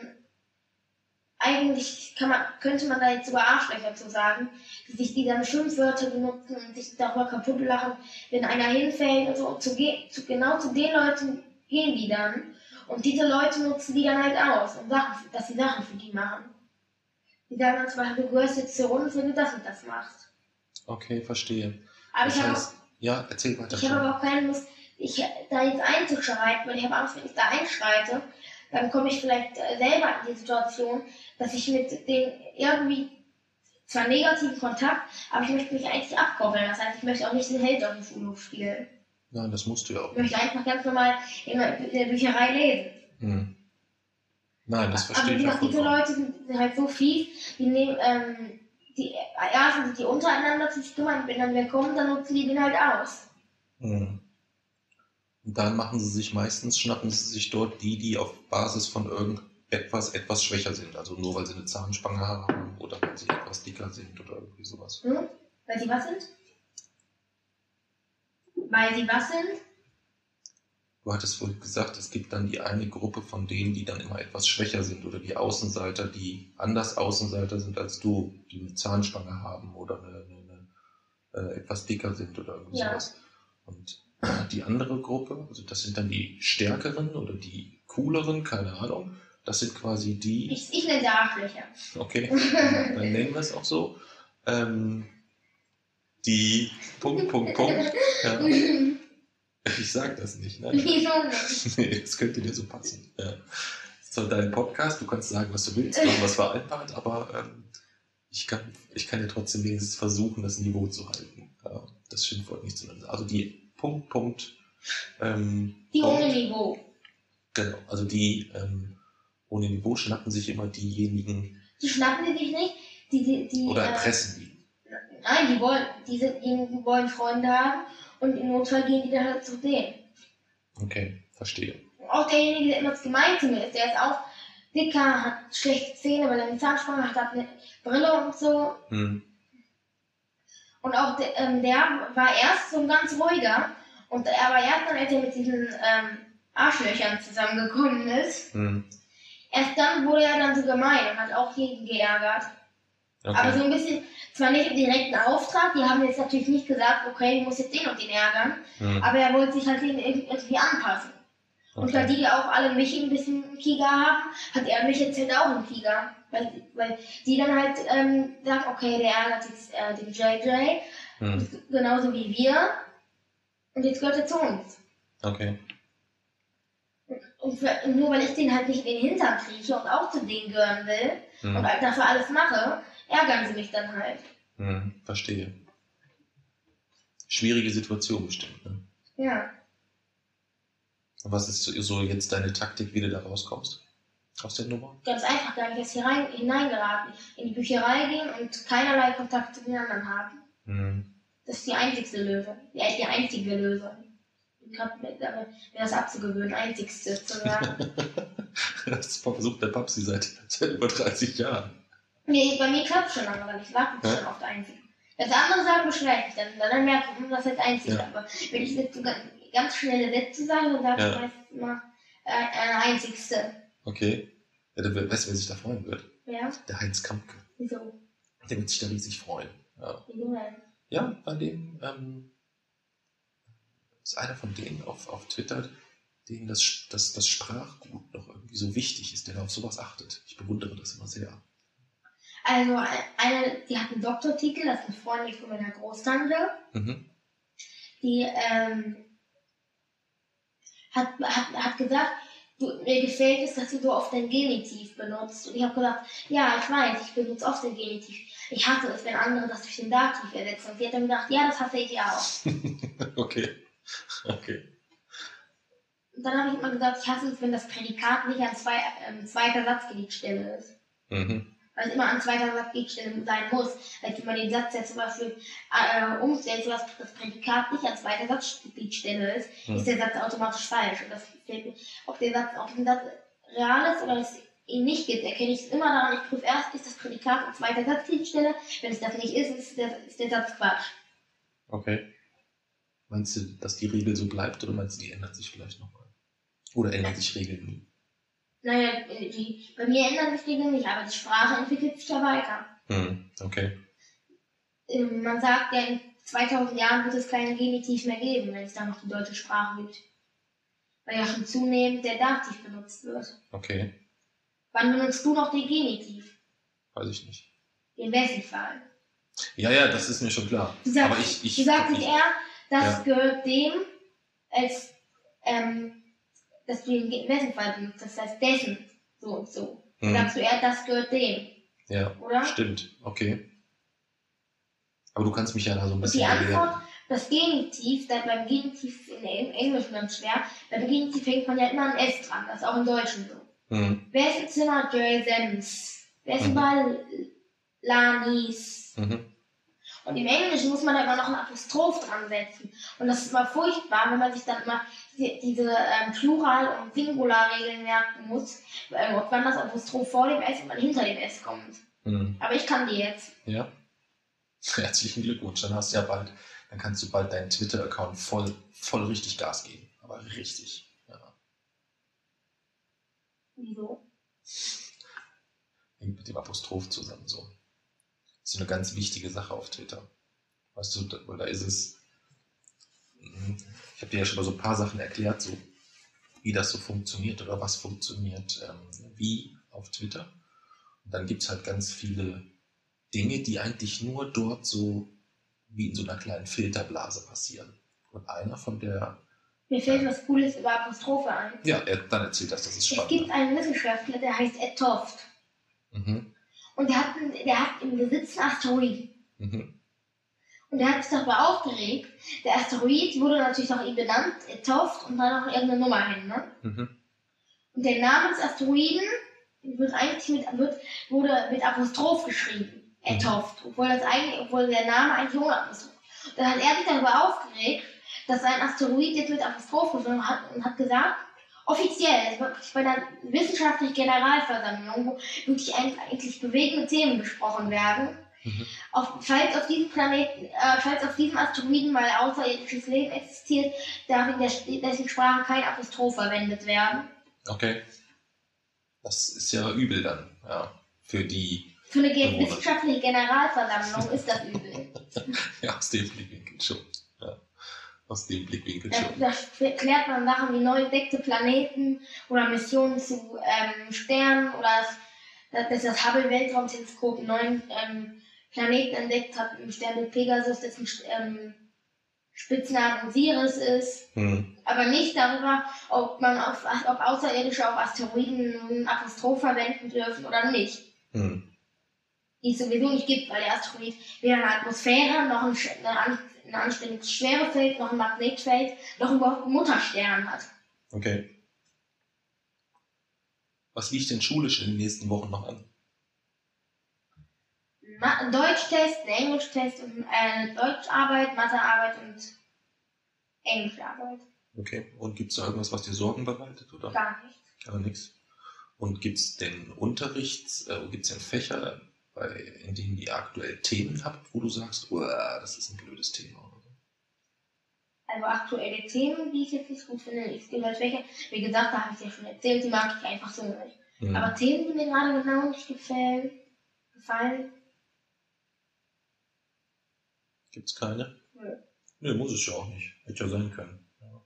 eigentlich kann man, könnte man da jetzt sogar Arschlöcher zu sagen, die sich die dann Schimpfwörter benutzen und sich darüber kaputt lachen, wenn einer hinfällt und so. Und zu, zu, genau zu den Leuten gehen die dann. Und diese Leute nutzen die dann halt aus, um Sachen, dass sie Sachen für die machen. Die sagen dann zum Beispiel, du gehörst jetzt zu uns, wenn du das und das machst. Okay, verstehe. Aber Das ich habe heißt, ja, erzähl weiter. ich habe aber auch keine Lust, ich, da jetzt einzuschreiten, weil ich habe Angst, wenn ich da einschreite, dann komme ich vielleicht äh, selber in die Situation, dass ich mit denen irgendwie zwar negativen Kontakt, aber ich möchte mich eigentlich abkoppeln. Das heißt, ich möchte auch nicht den Held auf dem Schulhof spielen. Nein, das musst du ja auch Ich möchte einfach ganz normal in der Bücherei lesen. Hm. Nein, das aber verstehe wie ich auch gesagt, diese vollkommen. Leute sind, sind halt so fies, die nehmen, ähm, die, erstens sind die untereinander sich kümmern, wenn dann wer kommt, dann nutzen die den halt aus. Hm. Und dann machen sie sich meistens, schnappen sie sich dort die, die auf Basis von irgendetwas etwas schwächer sind. Also nur weil sie eine Zahnspange haben oder weil sie etwas dicker sind oder irgendwie sowas. Hm? Weil sie was sind? Weil sie was sind? Du hattest wohl gesagt, es gibt dann die eine Gruppe von denen, die dann immer etwas schwächer sind oder die Außenseiter, die anders Außenseiter sind als du, die eine Zahnspange haben oder eine, eine, eine, äh, etwas dicker sind oder irgendwie Ja. sowas. Und die andere Gruppe, also das sind dann die stärkeren oder die cooleren, keine Ahnung. Das sind quasi die, Ich, ich nenne sie Arschlöcher. okay, dann nennen wir es auch so, ähm, die Punkt, Punkt, Punkt. Ja, ich sag das nicht, ne? Wieso nicht? Nee, das könnte dir so passen. Ja. Das ist zwar dein Podcast, du kannst sagen, was du willst, haben was vereinbart, aber ähm, ich, kann, ich kann ja trotzdem wenigstens versuchen, das Niveau zu halten. Ja, das Schimpfwort nicht zu nennen. Also die Punkt, Punkt. Ähm, Die Punkt, ohne Niveau. Genau, also die ähm, ohne Niveau schnappen sich immer diejenigen Die schnappen die sich nicht. Die, die, die, oder äh, erpressen die. Nein, die wollen, die, sind, die wollen Freunde haben und im Notfall gehen die dann halt zu denen. Okay, verstehe. Auch derjenige, der immer gemein zu mir ist, der ist auch dicker, hat schlechte Zähne, weil er eine Zahnspange hat, hat eine Brille und so. Hm. Und auch der, ähm, der war erst so ein ganz ruhiger. Und er war erst dann, als er mit diesen ähm, Arschlöchern zusammengekommen ist. Hm. Erst dann wurde er dann so gemein und hat auch jeden geärgert. Aber so Okay. ein bisschen, zwar nicht im direkten Auftrag, die haben jetzt natürlich nicht gesagt, okay, du musst jetzt den und den ärgern, Hm. aber er wollte sich halt irgendwie anpassen. Und weil Okay. die auch alle mich ein bisschen Kieger haben, hat er mich jetzt halt auch im Kieger. Weil, weil die dann halt ähm, sagen, okay, der ärgert jetzt äh, den JJ, Hm. genauso wie wir. Und jetzt gehört er zu uns. Okay. Und für, und nur weil ich den halt nicht in den Hintern krieche und auch zu denen gehören will und Hm. halt dafür alles mache, ärgern sie mich dann halt. Hm. Verstehe. Schwierige Situation bestimmt. Ne? Ja. Und was ist so- jetzt deine Taktik, wie du da rauskommst? Aus der Nummer? Ganz einfach, gar nicht erst hier rein, hineingeraten. In die Bücherei gehen und keinerlei Kontakt zu den anderen haben. Hm. Das ist die einzigste Lösung. Die, die einzige Lösung. Ich mir, mir das abzugewöhnen, einzigste zu sagen. Das versucht der Papsi seit, seit über 30 Jahren. Nee, bei mir klappt schon lange, weil ich sage Ja. schon oft einzig. Wenn andere sagen, beschwere ich mich dann. Dann merke ich, hm, das ist einzig. Ja. Aber wenn ich jetzt so ganz, ganz schnelle Sätze sage, dann sage Ja. ich meistens immer äh, eine einzigste. Okay. Ja, der, weißt du, wer sich da freuen wird? Ja? Der Heinz Kampke. Wieso? Der wird sich da riesig freuen. Ja, Wieso denn? ja bei dem ähm, ist einer von denen auf, auf Twitter, denen das, das, das Sprachgut noch irgendwie so wichtig ist, der da auf sowas achtet. Ich bewundere das immer sehr. Also, eine, die hat einen Doktortitel, das ist eine Freundin von meiner Großtante. Mhm. die ähm, hat, hat, hat gesagt, du, mir gefällt es, dass du so oft dein Genitiv benutzt. Und ich habe gesagt, ja, ich weiß, ich benutze oft den Genitiv. Ich hasse es, wenn andere das durch den Dativ ersetzen. Und sie hat dann gedacht, ja, das hasse ich auch. Okay. Okay. Und dann habe ich immer gesagt, ich hasse es, wenn das Prädikat nicht an zwei, ähm, zweiter Satzgliedstelle ist. Mhm. Weil es immer an zweiter Satzgliedstelle sein muss. Weil wenn man den Satz jetzt zum Beispiel äh, umstellt, sodass das Prädikat nicht an zweiter Satzgliedstelle ist, Mhm. ist der Satz automatisch falsch. Und das fällt mir, ob der Satz, ob ein Satz real ist oder es ihn nicht gibt, erkenne ich es immer daran, ich prüfe erst, ist das Prädikat an zweiter Satzgliedstelle. Wenn es das nicht ist, ist der, ist der Satz Quatsch. Okay. Meinst du, dass die Regel so bleibt oder meinst du, die ändert sich vielleicht nochmal? Oder ändern sich Regeln nie? Naja, die, bei mir ändern sich Regeln nicht, aber die Sprache entwickelt sich ja weiter. Mhm. Okay. Ähm, Man sagt ja, in 2000 Jahren wird es keinen Genitiv mehr geben, wenn es dann noch die deutsche Sprache gibt. Weil ja schon zunehmend der Dativ benutzt wird. Okay. Wann benutzt du noch den Genitiv? Weiß ich nicht. Den Wessenfall. Ja, ja, das ist mir schon klar. Du sagst, Aber ich, ich, du sagst ich, nicht eher, das Ja. gehört dem, als ähm, dass du den Wessenfall benutzt. Das heißt dessen, so und so. Dann Mhm. sagst du eher, das gehört dem, Ja, oder? stimmt. Okay. Aber du kannst mich ja da so ein Und bisschen die belehren. Antwort, das Genitiv, da beim Genitiv in der Englischen ganz schwer, beim Genitiv hängt man ja immer ein S dran, das ist auch im Deutschen so. Mhm. Wer ist im Zimmer? Joel Sems. Wer ist Mhm. Ball? Lanis. Mhm. Und im Englischen muss man da immer noch ein Apostroph dran setzen. Und das ist immer furchtbar, wenn man sich dann immer die, diese ähm, Plural- und Singularregeln merken muss, äh, wann das Apostroph vor dem S und wann hinter dem S kommt. Mhm. Aber ich kann die jetzt. Ja. Herzlichen Glückwunsch. Dann hast du ja bald, dann kannst du bald deinen Twitter-Account voll, voll richtig Gas geben. Aber richtig. Ja. Wieso? Hängt mit dem Apostroph zusammen so. Ist eine ganz wichtige Sache auf Twitter. Weißt du, da, weil da ist es. Mhm. Ich habe dir ja schon mal so ein paar Sachen erklärt, so wie das so funktioniert oder was funktioniert ähm, wie auf Twitter. Und dann gibt es halt ganz viele Dinge, die eigentlich nur dort so wie in so einer kleinen Filterblase passieren. Und einer von der, Mir fällt was Cooles über Apostrophe ein. ja, er, dann erzählt das, das ist Es spannend. gibt einen Wissenschaftler, der heißt Ed Toft. Mhm. Und der hat, einen- der hat im Besitz einen Asteroid. Mhm. Und der hat sich darüber aufgeregt. Der Asteroid wurde natürlich nach ihm benannt, Toft, und dann noch irgendeine Nummer hin. Ne? Mhm. Und der Name des Asteroiden wird eigentlich mit, wird, wurde mit Apostroph geschrieben. Mhm. Toft. Obwohl, das eigentlich, obwohl der Name eigentlich ohne Apostroph. Und dann hat er sich darüber aufgeregt, dass ein Asteroid jetzt mit Apostroph geschrieben hat und hat gesagt, offiziell, wirklich bei der wissenschaftlichen Generalversammlung, wo wirklich eigentlich, bewegende Themen besprochen werden, Mhm. auf, falls auf diesem Planeten, äh, falls auf diesem Asteroiden mal außerirdisches Leben existiert, darf in der, dessen Sprache kein Apostroph verwendet werden. Okay. Das ist ja übel dann, ja. Für die, Für eine Bewohner. wissenschaftliche Generalversammlung ist das übel. ja, aus dem Blickwinkel schon. Aus dem Blickwinkel Da, schon. da klärt man Sachen wie neu entdeckte Planeten oder Missionen zu ähm, Sternen oder dass, dass das Hubble-Weltraumteleskop einen neuen ähm, Planeten entdeckt hat, im Sternbild Pegasus, dessen ähm, Spitzname Osiris ist. Hm. aber nicht darüber, ob man auf, ob Außerirdische auf Asteroiden ein Apostroph verwenden dürfen oder nicht. Hm. Die es sowieso nicht gibt, weil der Asteroid weder eine Atmosphäre, noch ein, eine ein anständiges Schwerefeld, noch ein Magnetfeld, noch überhaupt einen Mutterstern hat. Okay. Was liegt denn schulisch in den nächsten Wochen noch an? Ma ein Deutschtest, ein Englischtest, und eine Deutscharbeit, Mathearbeit und Englischarbeit. Okay. Und gibt es da irgendwas, was dir Sorgen bereitet? Oder? Gar nicht. Gar nichts. Und gibt es denn Unterrichts, äh, gibt es denn Fächer, bei, in denen ihr aktuell Themen habt, wo du sagst, "Uah, das ist ein blödes Thema? Also aktuelle Themen, die ich jetzt nicht gut finde, ich gebe als welche. Wie gesagt, da habe ich ja schon erzählt, die mag ich einfach so nicht. Hm. Aber Themen, die mir gerade genau nicht gefallen, gefallen, Gibt es keine? Nö. Nö, muss es ja auch nicht. Hätte ja sein können. Ja.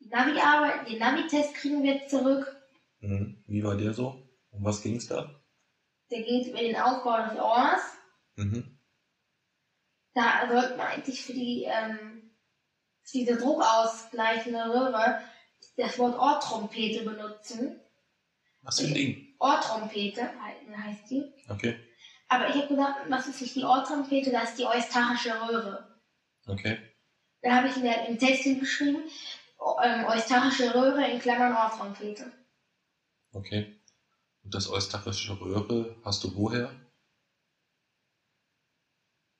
die Navi-Arbeit, den Navi-Test kriegen wir jetzt zurück. Mhm. Wie war der so? Um was ging es da? Der geht über den Aufbau des Ohrs. Mhm. Da sollte man eigentlich für die, ähm, für diese druckausgleichende Röhre das Wort Ohrtrompete benutzen. Was für ein Ding? Ohrtrompete he- heißt die. Okay. Aber ich habe gesagt, das ist nicht die Ohrtrompete, das ist die eustarische Röhre. Okay. Da habe ich in der, im Text hingeschrieben, o- ähm, eustarische Röhre in Klammern Ohrtrompete. Okay. Und das eustarische Röhre hast du woher?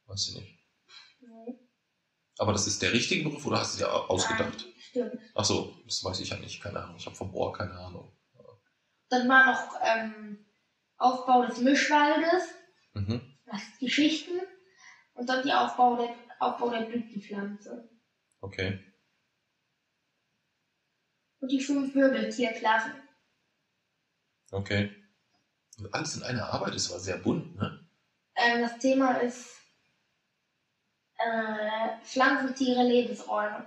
Weiß ich nicht. Nee. Aber das ist der richtige Beruf oder hast du dir au- ausgedacht? Nein, stimmt. Ach so, das weiß ich ja nicht. Keine Ahnung. Ich habe vom Ohr keine Ahnung. Dann war noch ähm, Aufbau des Mischwaldes, Mhm. das ist die Schichten, und dann die Aufbau der, Aufbau der Blütenpflanze. Okay. Und die fünf Wirbeltierklassen. Okay. Und alles in einer Arbeit ist aber sehr bunt, ne? Ähm, das Thema ist äh, Pflanzen, Tiere, Lebensräume.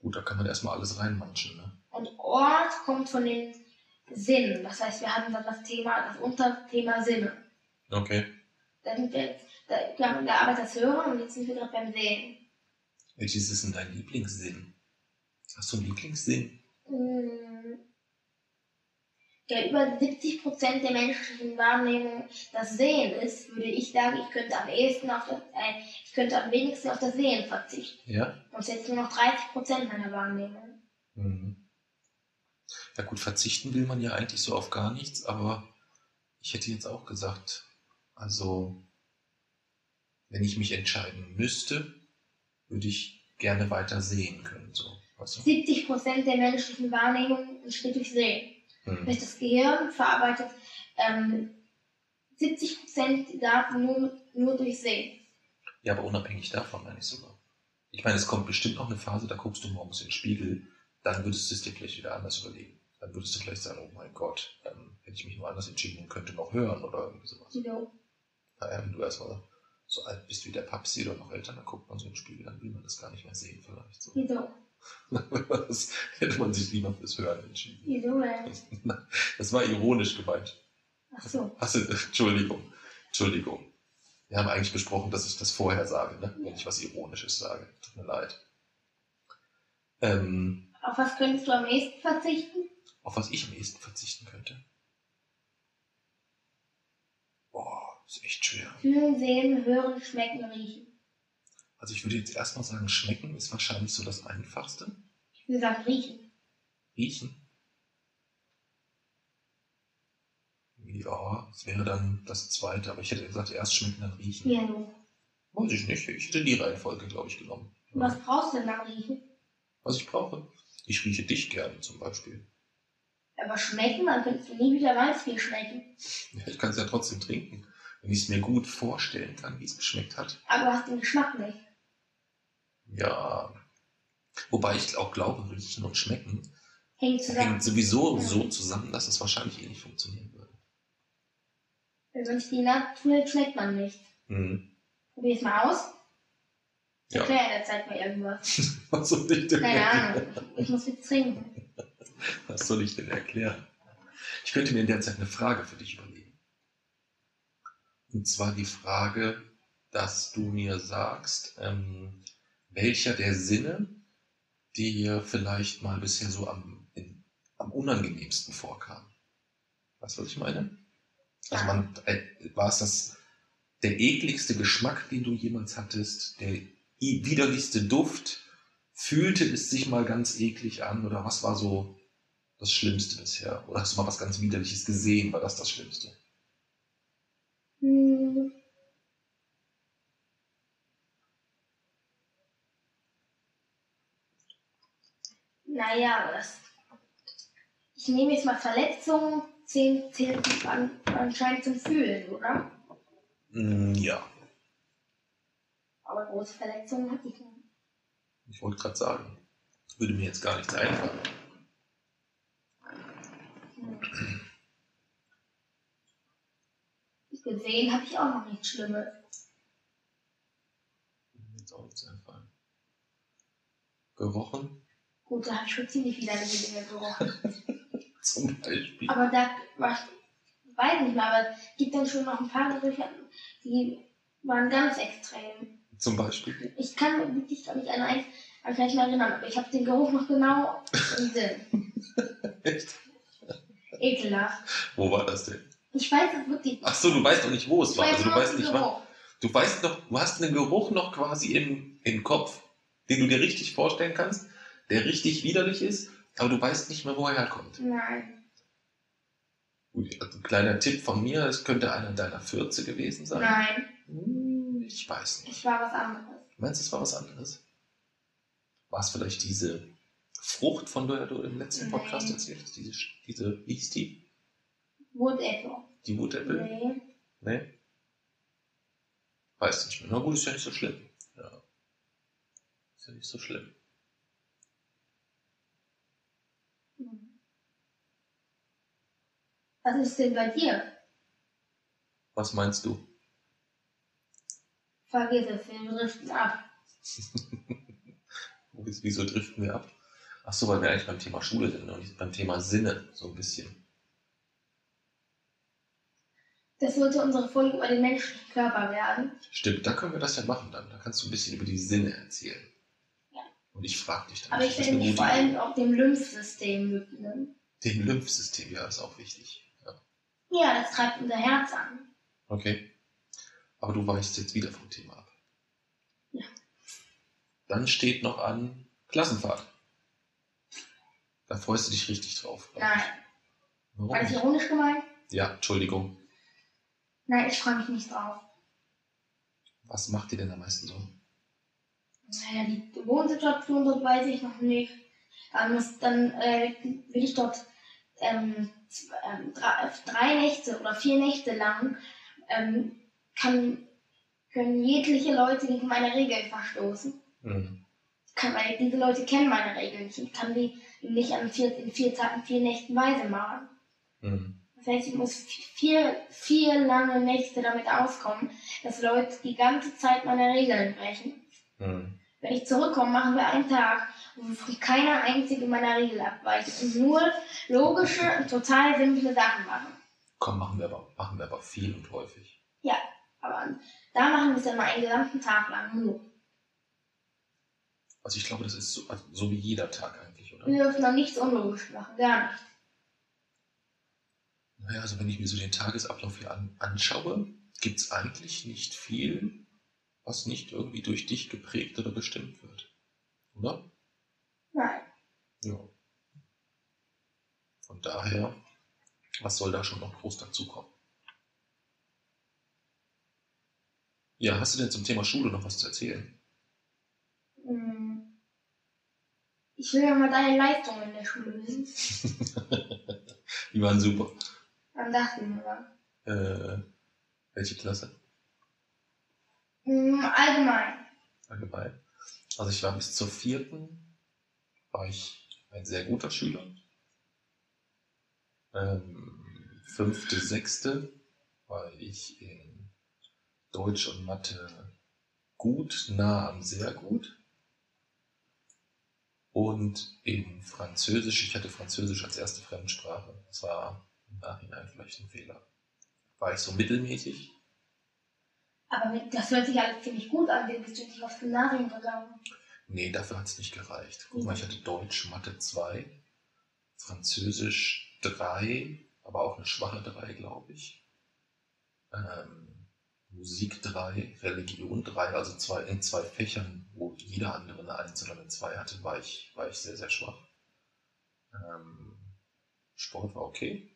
Gut, da kann man erstmal alles reinmanschen, ne? Und Ort kommt von den Sinnen. Das heißt, wir hatten dann das Thema, das Unterthema Sinne. Okay. Da sind wir jetzt, da, wir haben gearbeitet das Hören und jetzt sind wir gerade beim Sehen. Welches ist denn dein Lieblingssinn? Hast du einen Lieblingssinn? Mm, Der über 70% der menschlichen Wahrnehmung das Sehen ist, würde ich sagen, ich könnte am ehesten auf das, äh, ich könnte am wenigsten auf das Sehen verzichten. Ja? Hätte ich nur noch 30% meiner Wahrnehmung. Mhm. Ja gut, verzichten will man ja eigentlich so auf gar nichts, aber ich hätte jetzt auch gesagt, also wenn ich mich entscheiden müsste, würde ich gerne weiter sehen können. So, weißt du? 70 Prozent der menschlichen Wahrnehmung entsteht durch Sehen. Hm. Durch das Gehirn verarbeitet ähm, 70 Prozent Daten nur, nur durch Sehen. Ja, aber unabhängig davon meine ich sogar. Ich meine, es kommt bestimmt noch eine Phase, da guckst du morgens in den Spiegel, dann würdest du es dir vielleicht wieder anders überlegen. Dann würdest du vielleicht sagen, oh mein Gott, ähm, hätte ich mich nur anders entschieden und könnte noch hören oder irgendwie sowas. So. Naja, wenn du erstmal so alt bist wie der Papsi oder noch älter, dann guckt man so in den Spiegel, dann will man das gar nicht mehr sehen vielleicht. So. Wieso? Das hätte man sich lieber fürs Hören entschieden. Wieso denn? Das war ironisch gemeint. Ach so. Hast du, Entschuldigung, Entschuldigung. Wir haben eigentlich besprochen, dass ich das vorher sage, ne? wenn ich was Ironisches sage. Tut mir leid. Ähm, Auf was könntest du am ehesten verzichten? auf was ich am ehesten verzichten könnte? Boah, ist echt schwer. Fühlen, sehen, hören, schmecken, riechen. Also ich würde jetzt erstmal sagen, schmecken ist wahrscheinlich so das Einfachste. Ich würde sagen riechen. Riechen. Ja, das wäre dann das zweite, aber ich hätte gesagt, erst schmecken, dann riechen. Ja, so. Weiß ich nicht. Ich hätte die Reihenfolge, glaube ich, genommen. Was brauchst du denn am Riechen? Was ich brauche. Ich rieche dich gerne zum Beispiel. Aber schmecken, dann könntest du nie wieder Weißbier schmecken. Ja, ich kann es ja trotzdem trinken. Wenn ich es mir gut vorstellen kann, wie es geschmeckt hat. Aber du hast den Geschmack nicht. Ja. Wobei ich auch glaube, riechen und schmecken Hängt zusammen. hängt sowieso Ja. so zusammen, dass es wahrscheinlich eh nicht funktionieren würde. Wenn man sich die Natur hält, schmeckt man nicht. Hm. Probier es mal aus. Ja. erkläre in der Zeit mal irgendwas. Was soll ich denn Keine erklären? Ahnung. Ich muss jetzt trinken. Was soll ich denn erklären? Ich könnte mir in der Zeit eine Frage für dich überlegen. Und zwar die Frage, dass du mir sagst, ähm, welcher der Sinne dir vielleicht mal bisher so am, in, am unangenehmsten vorkam. Weißt du, was ich meine? Also man, äh, war es das der ekligste Geschmack, den du jemals hattest, der widerlichste Duft? Fühlte es sich mal ganz eklig an oder was war so das Schlimmste bisher? Oder hast du mal was ganz Widerliches gesehen? War das das Schlimmste? Naja, das. Ich nehme jetzt mal Verletzungen, zählt, zählt an, anscheinend zum Fühlen, oder? Mm, ja, Aber große Verletzungen hatte ich nicht. ich wollte gerade sagen, würde mir jetzt gar nichts einfallen. Hm. Gesehen habe ich auch noch nichts Schlimmes. Mir jetzt auch nichts einfallen. Gerochen Gut, da habe ich schon ziemlich viele Dinge gerochen. zum Beispiel. Aber da war ich, weiß nicht mehr, aber es gibt dann schon noch ein paar Gerüche, die waren ganz extrem. Zum Beispiel. Ich kann wirklich glaub ich, an eins an gleich mal erinnern, aber ich habe den Geruch noch genau im Sinn. Echt? Ekelhaft. Wo war das denn? Ich weiß es wirklich. Ach so, du weißt doch nicht, wo es ich war. Also du weißt nicht, wann. Du weißt noch, du hast einen Geruch noch quasi im, im Kopf, den du dir richtig vorstellen kannst, der richtig widerlich ist, aber du weißt nicht mehr, wo er herkommt. Nein. Gut, also ein kleiner Tipp von mir, es könnte einer deiner Fürze gewesen sein. Nein. Hm, Ich weiß nicht. Es war was anderes. Meinst du, es war was anderes? War es vielleicht diese Frucht, von der du im letzten Podcast Nein. erzählt hast? Diese, diese, wie hieß die? Wood Apple. Die Wutäpfel? Nee. Nee? Weiß nicht mehr. Na gut, ist ja nicht so schlimm. Ja. Ist ja nicht so schlimm. Was ist denn bei dir? Was meinst du? Vergiss es, wir driften ab. Wieso driften wir ab? Ach so, weil wir eigentlich beim Thema Schule sind und nicht beim Thema Sinne so ein bisschen. Das sollte unsere Folge über den menschlichen Körper werden. Stimmt, da können wir das ja machen dann. Da kannst du ein bisschen über die Sinne erzählen. Ja. Und ich frage dich dann. Aber ich werde mich vor allem auf dem Lymphsystem widmen. Dem Lymphsystem, ja, ist auch wichtig. Ja. Das treibt unser Herz an. Okay. Aber du weichst jetzt wieder vom Thema ab. Ja. Dann steht noch an Klassenfahrt. Da freust du dich richtig drauf. Nein. Warum? War das ironisch gemeint? Ja, Entschuldigung. Nein, ich freue mich nicht drauf. Was macht dir denn am meisten Sorgen? Naja, die Wohnsituation dort weiß ich noch nicht. Dann, muss, dann äh, will ich dort ähm, ähm, drei, drei Nächte oder vier Nächte lang ähm, kann, können jegliche Leute gegen meine Regeln verstoßen. Mhm. Kann, weil diese Leute kennen meine Regeln nicht. Ich kann die nicht an vier, in vier Tagen, vier Nächten weise machen. Mhm. Das heißt, ich muss vier, vier lange Nächte damit auskommen, dass Leute die ganze Zeit meine Regeln brechen. Mhm. Wenn ich zurückkomme, machen wir einen Tag, wo keiner einzige meiner Regel abweicht und nur logische und total simple Sachen machen. Komm, machen wir, aber, machen wir aber viel und häufig. Aber da machen wir es dann mal einen gesamten Tag lang nur. Also ich glaube, das ist so, also so wie jeder Tag eigentlich, oder? Wir dürfen dann nichts unlogisch machen, gar nicht. Naja, also wenn ich mir so den Tagesablauf hier an, anschaue, gibt es eigentlich nicht viel, was nicht irgendwie durch dich geprägt oder bestimmt wird. Oder? Nein. Ja. Von daher, was soll da schon noch groß dazukommen? Ja, hast du denn zum Thema Schule noch was zu erzählen? Hm. Ich will ja mal deine Leistungen in der Schule wissen. Die waren super. Wann dachten wir mal? Äh, welche Klasse? Hm, allgemein. allgemein. Also ich war bis zur vierten, war ich ein sehr guter Schüler. Ähm, fünfte, sechste war ich in Deutsch und Mathe gut, nah am sehr gut. Und in Französisch, ich hatte Französisch als erste Fremdsprache. Das war im Nachhinein vielleicht ein Fehler. War ich so mittelmäßig. Aber das hört sich alles ziemlich gut an. Wie bist du nicht aufs Gymnasium gegangen? Nee, dafür hat es nicht gereicht. Guck mal, ich hatte Deutsch, Mathe 2, Französisch 3, aber auch eine schwache 3, glaube ich. Ähm, Musik 3, Religion 3, also zwei, in zwei Fächern, wo jeder andere eine 1 oder eine 2 hatte, war ich, war ich sehr, sehr schwach. Ähm, Sport war okay,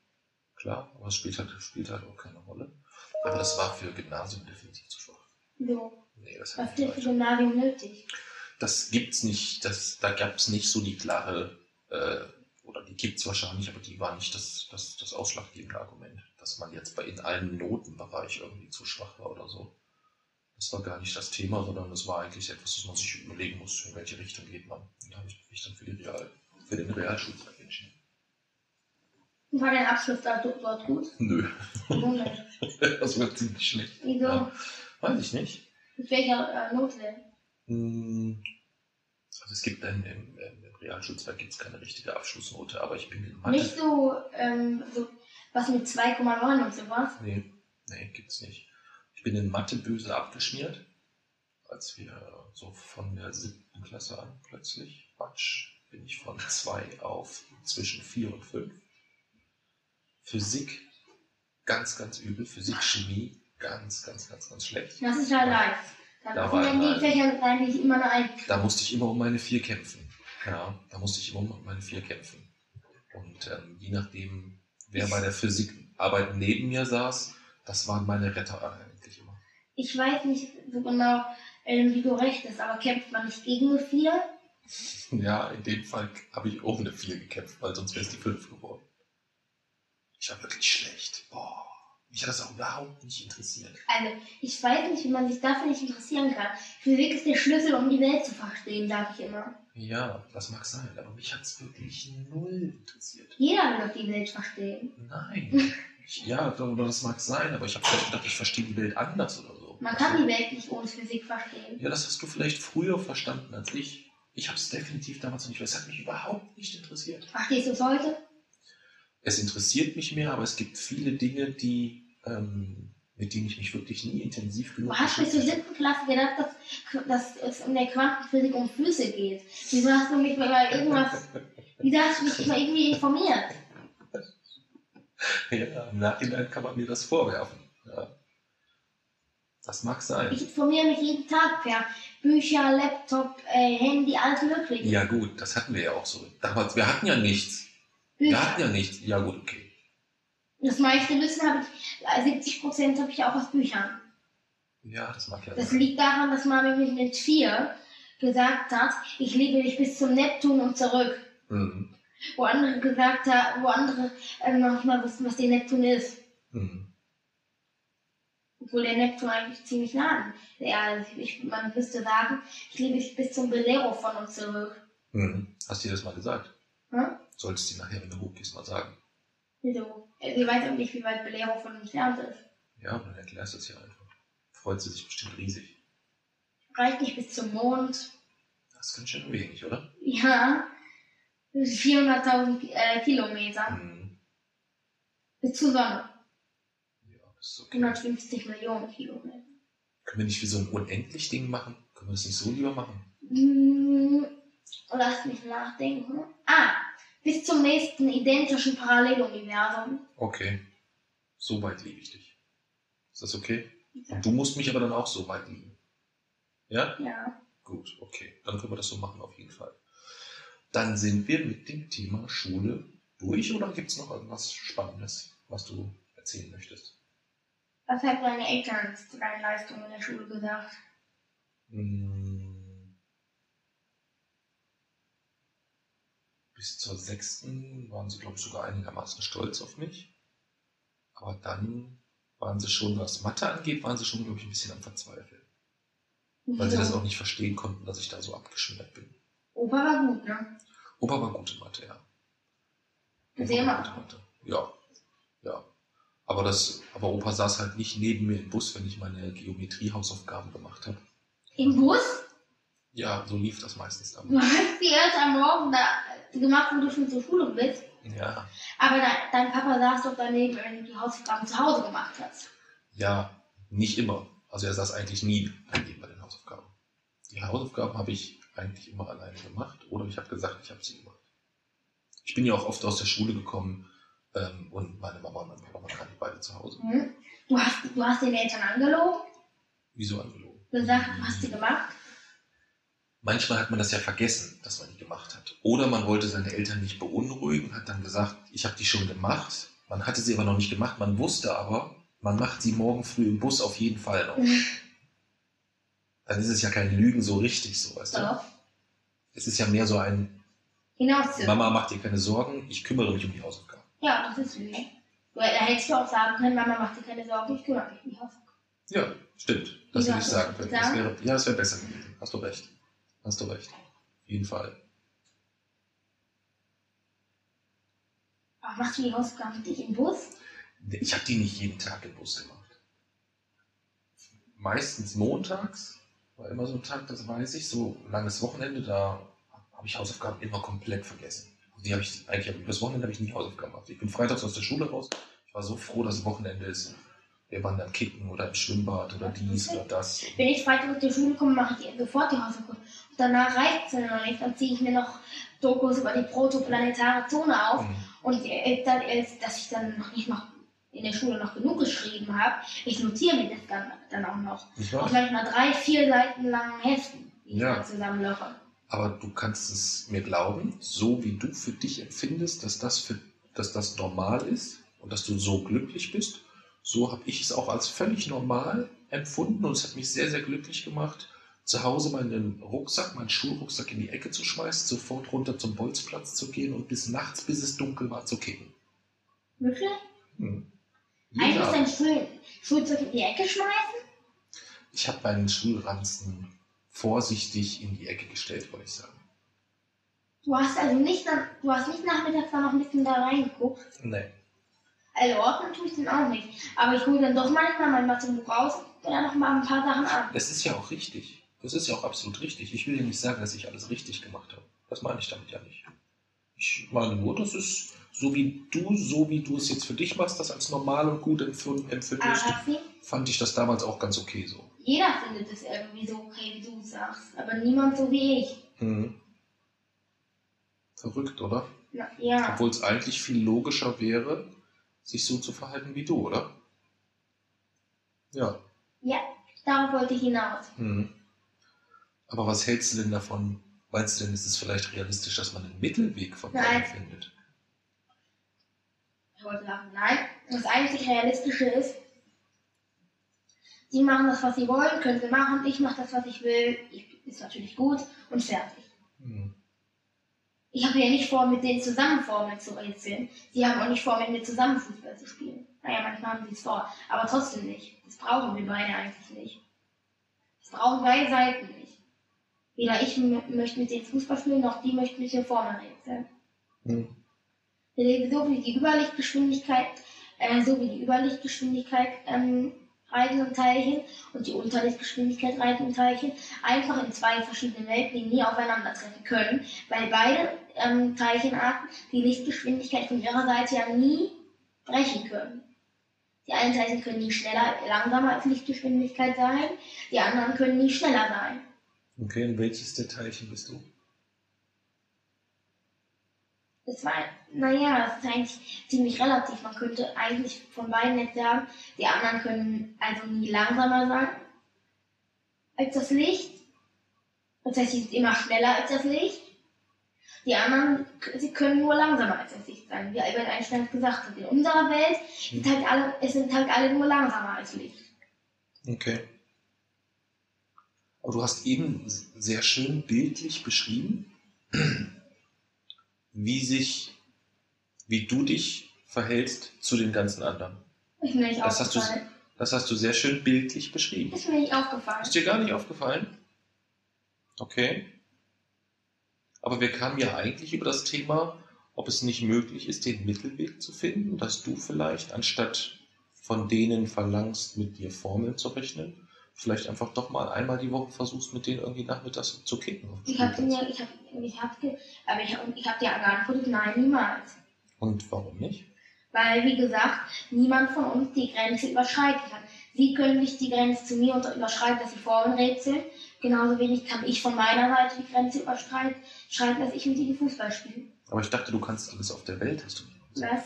klar, aber es spielt halt, spielt halt auch keine Rolle. Aber das war für Gymnasium definitiv zu schwach. So. Nee, das Was ist für Gymnasium nötig? Das gibt's nicht, das, da gab's nicht so die klare, äh, oder die gibt's wahrscheinlich, aber die war nicht das, das, das ausschlaggebende Argument, dass man jetzt bei in einem Notenbereich irgendwie zu schwach war oder so. Das war gar nicht das Thema, sondern das war eigentlich etwas, das man sich überlegen muss, in welche Richtung geht man. Und da habe ich mich dann für, die Real, für den Realschulzweig entschieden. War dein Abschluss da dort gut? Nö, das war ziemlich schlecht. Wieso? Ja. Weiß ich nicht. Mit welcher äh, Note denn? Hm, Also es gibt im, im, im Realschulzweig gibt's keine richtige Abschlussnote, aber ich bin in Mathe. Nicht so, ähm, so was mit 2,9 und sowas. Nee, nee, gibt's nicht. Ich bin in Mathe böse abgeschmiert, als wir so von der siebten Klasse an plötzlich, Quatsch, bin ich von zwei auf zwischen vier und fünf. Physik, ganz, ganz übel. Physik, Chemie, ganz, ganz, ganz, ganz schlecht. Das ist halt leicht. Da Da kommen war dann die. Fächer eigentlich immer eine Eins. Da musste ich immer um meine vier kämpfen. Ja, da musste ich immer um meine vier kämpfen. Und ähm, je nachdem, wer bei der Physikarbeit neben mir saß, das waren meine Retter eigentlich immer. Ich weiß nicht so genau, ähm, wie du recht bist, aber kämpft man nicht gegen eine 4? Ja, in dem Fall habe ich eine 4 gekämpft, weil sonst wäre es die 5 geworden. Ich war wirklich schlecht. Boah. Mich hat das auch überhaupt nicht interessiert. Also, ich weiß nicht, wie man sich dafür nicht interessieren kann. Physik ist der Schlüssel, um die Welt zu verstehen, sage ich immer. Ja, das mag sein, aber mich hat es wirklich null interessiert. Jeder will doch die Welt verstehen. Nein. Ich, ja, das mag sein, aber ich habe vielleicht gedacht, ich verstehe die Welt anders oder so. Man kann die Welt nicht ohne Physik verstehen. Ja, das hast du vielleicht früher verstanden als ich. Ich habe es definitiv damals nicht. Das hat mich überhaupt nicht interessiert. Verstehst du es heute? Es interessiert mich mehr, aber es gibt viele Dinge, die, ähm, mit denen ich mich wirklich nie intensiv genug Du hast bis zur siebten Klasse gedacht, dass, dass es in der Quantenphysik um Flüsse geht. Wieso hast du mich mal irgendwas, wieso hast du mich mal irgendwie informiert? habe. Ja, im Nachhinein kann man mir das vorwerfen. Ja. Das mag sein. Ich informiere mich jeden Tag per Bücher, Laptop, äh, Handy, alles mögliche. Ja gut, das hatten wir ja auch so. Damals, wir hatten ja nichts. Wir Bücher. hatten ja nichts. Ja gut, okay. Das meiste Wissen habe ich, äh, 70 Prozent habe ich auch aus Büchern. Ja, das mag ja Das sein. liegt daran, dass Mami mich mit vier gesagt hat, ich liebe dich bis zum Neptun und zurück. Mhm. Wo andere gesagt haben, wo andere äh, noch nicht mal wussten, was der Neptun ist. Mhm. Obwohl der Neptun eigentlich ziemlich nah Erde ist. Ich, man müsste sagen, ich liebe dich bis zum Belero von uns zurück. Mhm. Hast du dir das mal gesagt? Hm? Solltest du nachher, wenn du hochgehst, mal sagen. Wieso? Sie weiß auch nicht, wie weit Belero von uns entfernt ist. Ja, dann erklärst du es ja einfach. Freut sie sich bestimmt riesig. Reicht nicht bis zum Mond. Das ist ganz schön wenig, oder? Ja. 400.000 äh, Kilometer. Mhm. Bis zur Sonne. Ja, das ist okay. 150 Millionen Kilometer. Können wir nicht wie so ein unendlich Ding machen? Können wir das nicht so lieber machen? Hm, lass mich nachdenken. Ah, bis zum nächsten identischen Paralleluniversum. Okay. So weit liebe ich dich. Ist das okay? Und du musst mich aber dann auch so weit lieben. Ja? Ja. Gut, okay. Dann können wir das so machen, auf jeden Fall. Dann sind wir mit dem Thema Schule durch oder gibt es noch irgendwas Spannendes, was du erzählen möchtest? Was haben deine Eltern zu deinen Leistungen in der Schule gesagt? Mm. Bis zur sechsten waren sie, glaube ich, sogar einigermaßen stolz auf mich. Aber dann waren sie schon, was Mathe angeht, waren sie schon, glaube ich, ein bisschen am Verzweifeln. Weil sie das auch nicht verstehen konnten, dass ich da so abgeschmiert bin. Opa war gut, ne? Opa war gut in Mathe, ja. Gut in Mathe. Ja, ja. Aber, das, aber Opa saß halt nicht neben mir im Bus, wenn ich meine Geometrie-Hausaufgaben gemacht habe. Im Bus? Ja, so lief das meistens Du damals. hast die erst am Morgen da gemacht, wo du schon zur Schule bist. Ja, Aber dein, dein Papa saß doch daneben, wenn du die Hausaufgaben zu Hause gemacht hast. ja, nicht immer. Also er saß eigentlich nie daneben bei den Hausaufgaben. Die Hausaufgaben habe ich eigentlich immer alleine gemacht oder ich habe gesagt, ich habe sie gemacht. Ich bin ja auch oft aus der Schule gekommen ähm, und meine Mama und mein Papa waren beide zu Hause. Hm? Du, hast, du hast den Eltern angelogen, Wieso angelogen? gesagt, du hast sie gemacht. Manchmal hat man das ja vergessen, dass man die gemacht hat. Oder man wollte seine Eltern nicht beunruhigen und hat dann gesagt, ich habe die schon gemacht. Man hatte sie aber noch nicht gemacht. Man wusste aber, man macht sie morgen früh im Bus auf jeden Fall noch. Mhm. Dann ist es ja kein Lügen so richtig so, weißt du? Doch. Es ist ja mehr so ein, Hinaus zu. Mama, mach dir keine Sorgen, ich kümmere mich um die Hausaufgaben. Ja, das ist Lügen. Da hättest du auch sagen können, Mama, mach dir keine Sorgen, ich kümmere mich um die Hausaufgaben. Ja, stimmt. Das Wie hätte ich du sagen das? können. Das Sagen? wäre, ja, das wäre besser gewesen. Hast du recht. Hast du recht. Auf jeden Fall. Aber machst du die Hausaufgaben mit dich im Bus? Ich habe die nicht jeden Tag im Bus gemacht. Meistens montags, war immer so ein Tag, das weiß ich, so ein langes Wochenende, da habe ich Hausaufgaben immer komplett vergessen. Die habe ich eigentlich, über das Wochenende habe ich nie Hausaufgaben gemacht. Ich bin freitags aus der Schule raus. Ich war so froh, dass es Wochenende ist. Wir waren dann kicken oder im Schwimmbad oder dies oder das. Wenn ich Freitag aus der Schule komme, mache ich sofort die Hausaufgaben. Danach reicht es mir noch nicht. Dann ziehe ich mir noch Dokus über die protoplanetare Zone auf. Mhm. Und äh, dann, äh, dass ich dann noch nicht noch in der Schule noch genug geschrieben habe, ich notiere mir das dann, dann auch noch. Nicht Auf wahr? manchmal drei, vier Seiten langen Heften, die ich Ja. dann zusammenlöche. Aber du kannst es mir glauben, so wie du für dich empfindest, dass das, für, dass das normal ist und dass du so glücklich bist, so habe ich es auch als völlig normal empfunden und es hat mich sehr, sehr glücklich gemacht, zu Hause meinen Rucksack, meinen Schulrucksack in die Ecke zu schmeißen, sofort runter zum Bolzplatz zu gehen und bis nachts, bis es dunkel war, zu kicken. Wirklich? Hm. Eigentlich Jeder- dein Schul Schulzeug in die Ecke schmeißen? Ich habe meinen Schulranzen vorsichtig in die Ecke gestellt, wollte ich sagen. Du hast also nicht, du hast nicht nachmittags da noch ein bisschen da reingeguckt. Nee. Also ordnen tue ich den auch nicht. Aber ich hole dann doch manchmal mein Mathebuch raus und dann noch mal ein paar Sachen an. Das ist ja auch richtig. Das ist ja auch absolut richtig. Ich will ja nicht sagen, dass ich alles richtig gemacht habe. Das meine ich damit ja nicht. Ich meine nur, das ist so wie du, so wie du es jetzt für dich machst, das als normal und gut empfindest, fand ich das damals auch ganz okay so. jeder findet es irgendwie so okay, wie du es sagst. Aber niemand so wie ich. Mhm. Verrückt, oder? Na, ja. Obwohl es eigentlich viel logischer wäre, sich so zu verhalten wie du, oder? Ja. Ja, darauf wollte ich hinaus. Mhm. Aber was hältst du denn davon? Meinst du denn, ist es vielleicht realistisch, dass man einen Mittelweg von beiden findet? Ich wollte sagen, nein. Das einzig Realistische ist, die machen das, was sie wollen, können sie machen, ich mache das, was ich will, ich, ist natürlich gut und fertig. Hm. Ich habe ja nicht vor, mit denen zusammen Formeln zu rätseln. Sie haben auch nicht vor, mit mir zusammen Fußball zu spielen. Naja, manchmal haben sie es vor, aber trotzdem nicht. Das brauchen wir beide eigentlich nicht. Das brauchen beide Seiten nicht. Weder ich möchte mit denen Fußball spielen, noch die möchten mit den Formeln rätseln. Hm. So wie die Überlichtgeschwindigkeit, äh, so wie die Überlichtgeschwindigkeit ähm, reisenden Teilchen und die Unterlichtgeschwindigkeit reisenden Teilchen einfach in zwei verschiedenen Welten, die nie aufeinandertreffen können, weil beide ähm, Teilchenarten die Lichtgeschwindigkeit von ihrer Seite ja nie brechen können. Die einen Teilchen können nie schneller, langsamer als Lichtgeschwindigkeit sein, die anderen können nie schneller sein. Okay, und welches der Teilchen bist du? Das war, naja, das ist eigentlich ziemlich relativ. Man könnte eigentlich von beiden jetzt sagen, die anderen können also nie langsamer sein als das Licht. Das heißt, sie sind immer schneller als das Licht. Die anderen, sie können nur langsamer als das Licht sein, wie Albert Einstein gesagt hat. In unserer Welt sind halt alle, es sind halt alle nur langsamer als Licht. Okay. Aber du hast eben sehr schön bildlich beschrieben, wie sich, wie du dich verhältst zu den ganzen anderen. Ist mir nicht Das hast du-. Das hast du sehr schön bildlich beschrieben. Ist mir nicht aufgefallen. Ist dir gar nicht aufgefallen? Okay. Aber wir kamen ja eigentlich über das Thema, ob es nicht möglich ist, den Mittelweg zu finden, dass du vielleicht anstatt von denen verlangst, mit dir Formeln zu rechnen, vielleicht einfach doch mal einmal die Woche versuchst, mit denen irgendwie nachmittags zu kicken. Ich habe Spielplatz. ja, ich habe, ich habe, ge- aber ich ich habe dir geantwortet, nein, niemals. Und warum nicht? Weil, wie gesagt, niemand von uns die Grenze überschreiten kann. Sie können nicht die Grenze zu mir überschreiten, dass sie Formeln rätseln. Genauso wenig kann ich von meiner Seite die Grenze überschreiten, schreiten, dass ich mit ihnen Fußball spiele. Aber ich dachte, du kannst alles auf der Welt, hast du gesagt. Das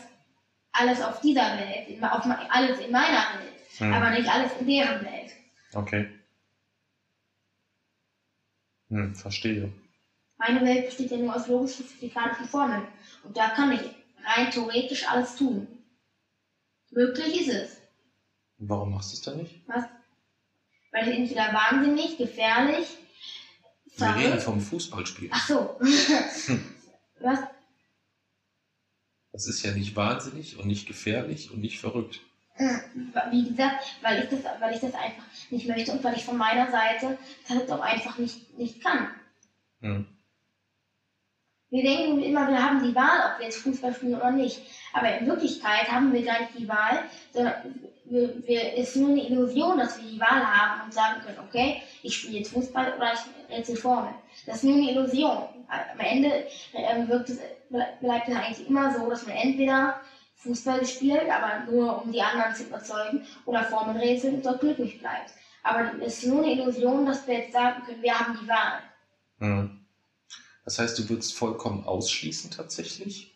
alles auf dieser Welt, in, auf, alles in meiner Welt, Hm. aber nicht alles in deren Welt. Okay. Hm, verstehe. Meine Welt besteht ja nur aus logisch-physikalischen Formeln. Und da kann ich rein theoretisch alles tun. Möglich ist es. Warum machst du es dann nicht? Was? Weil ich entweder wahnsinnig, gefährlich, Wir reden verrückt. vom Fußballspiel. Ach so. Was? Das ist ja nicht wahnsinnig und nicht gefährlich und nicht verrückt. Wie gesagt, weil ich das, weil ich das einfach nicht möchte und weil ich von meiner Seite das auch einfach nicht, nicht kann. Hm. Wir denken immer, wir haben die Wahl, ob wir jetzt Fußball spielen oder nicht. Aber in Wirklichkeit haben wir gar nicht die Wahl, sondern wir, wir, es ist nur eine Illusion, dass wir die Wahl haben und sagen können, okay, ich spiele jetzt Fußball oder ich rätsel Formel. Das ist nur eine Illusion. Am Ende ähm, wirkt es, bleibt es eigentlich immer so, dass man entweder Fußball spielt, aber nur um die anderen zu überzeugen, oder Formel rätselt und dort glücklich bleibt. Aber es ist nur eine Illusion, dass wir jetzt sagen können, wir haben die Wahl. Hm. Das heißt, du würdest vollkommen ausschließen tatsächlich?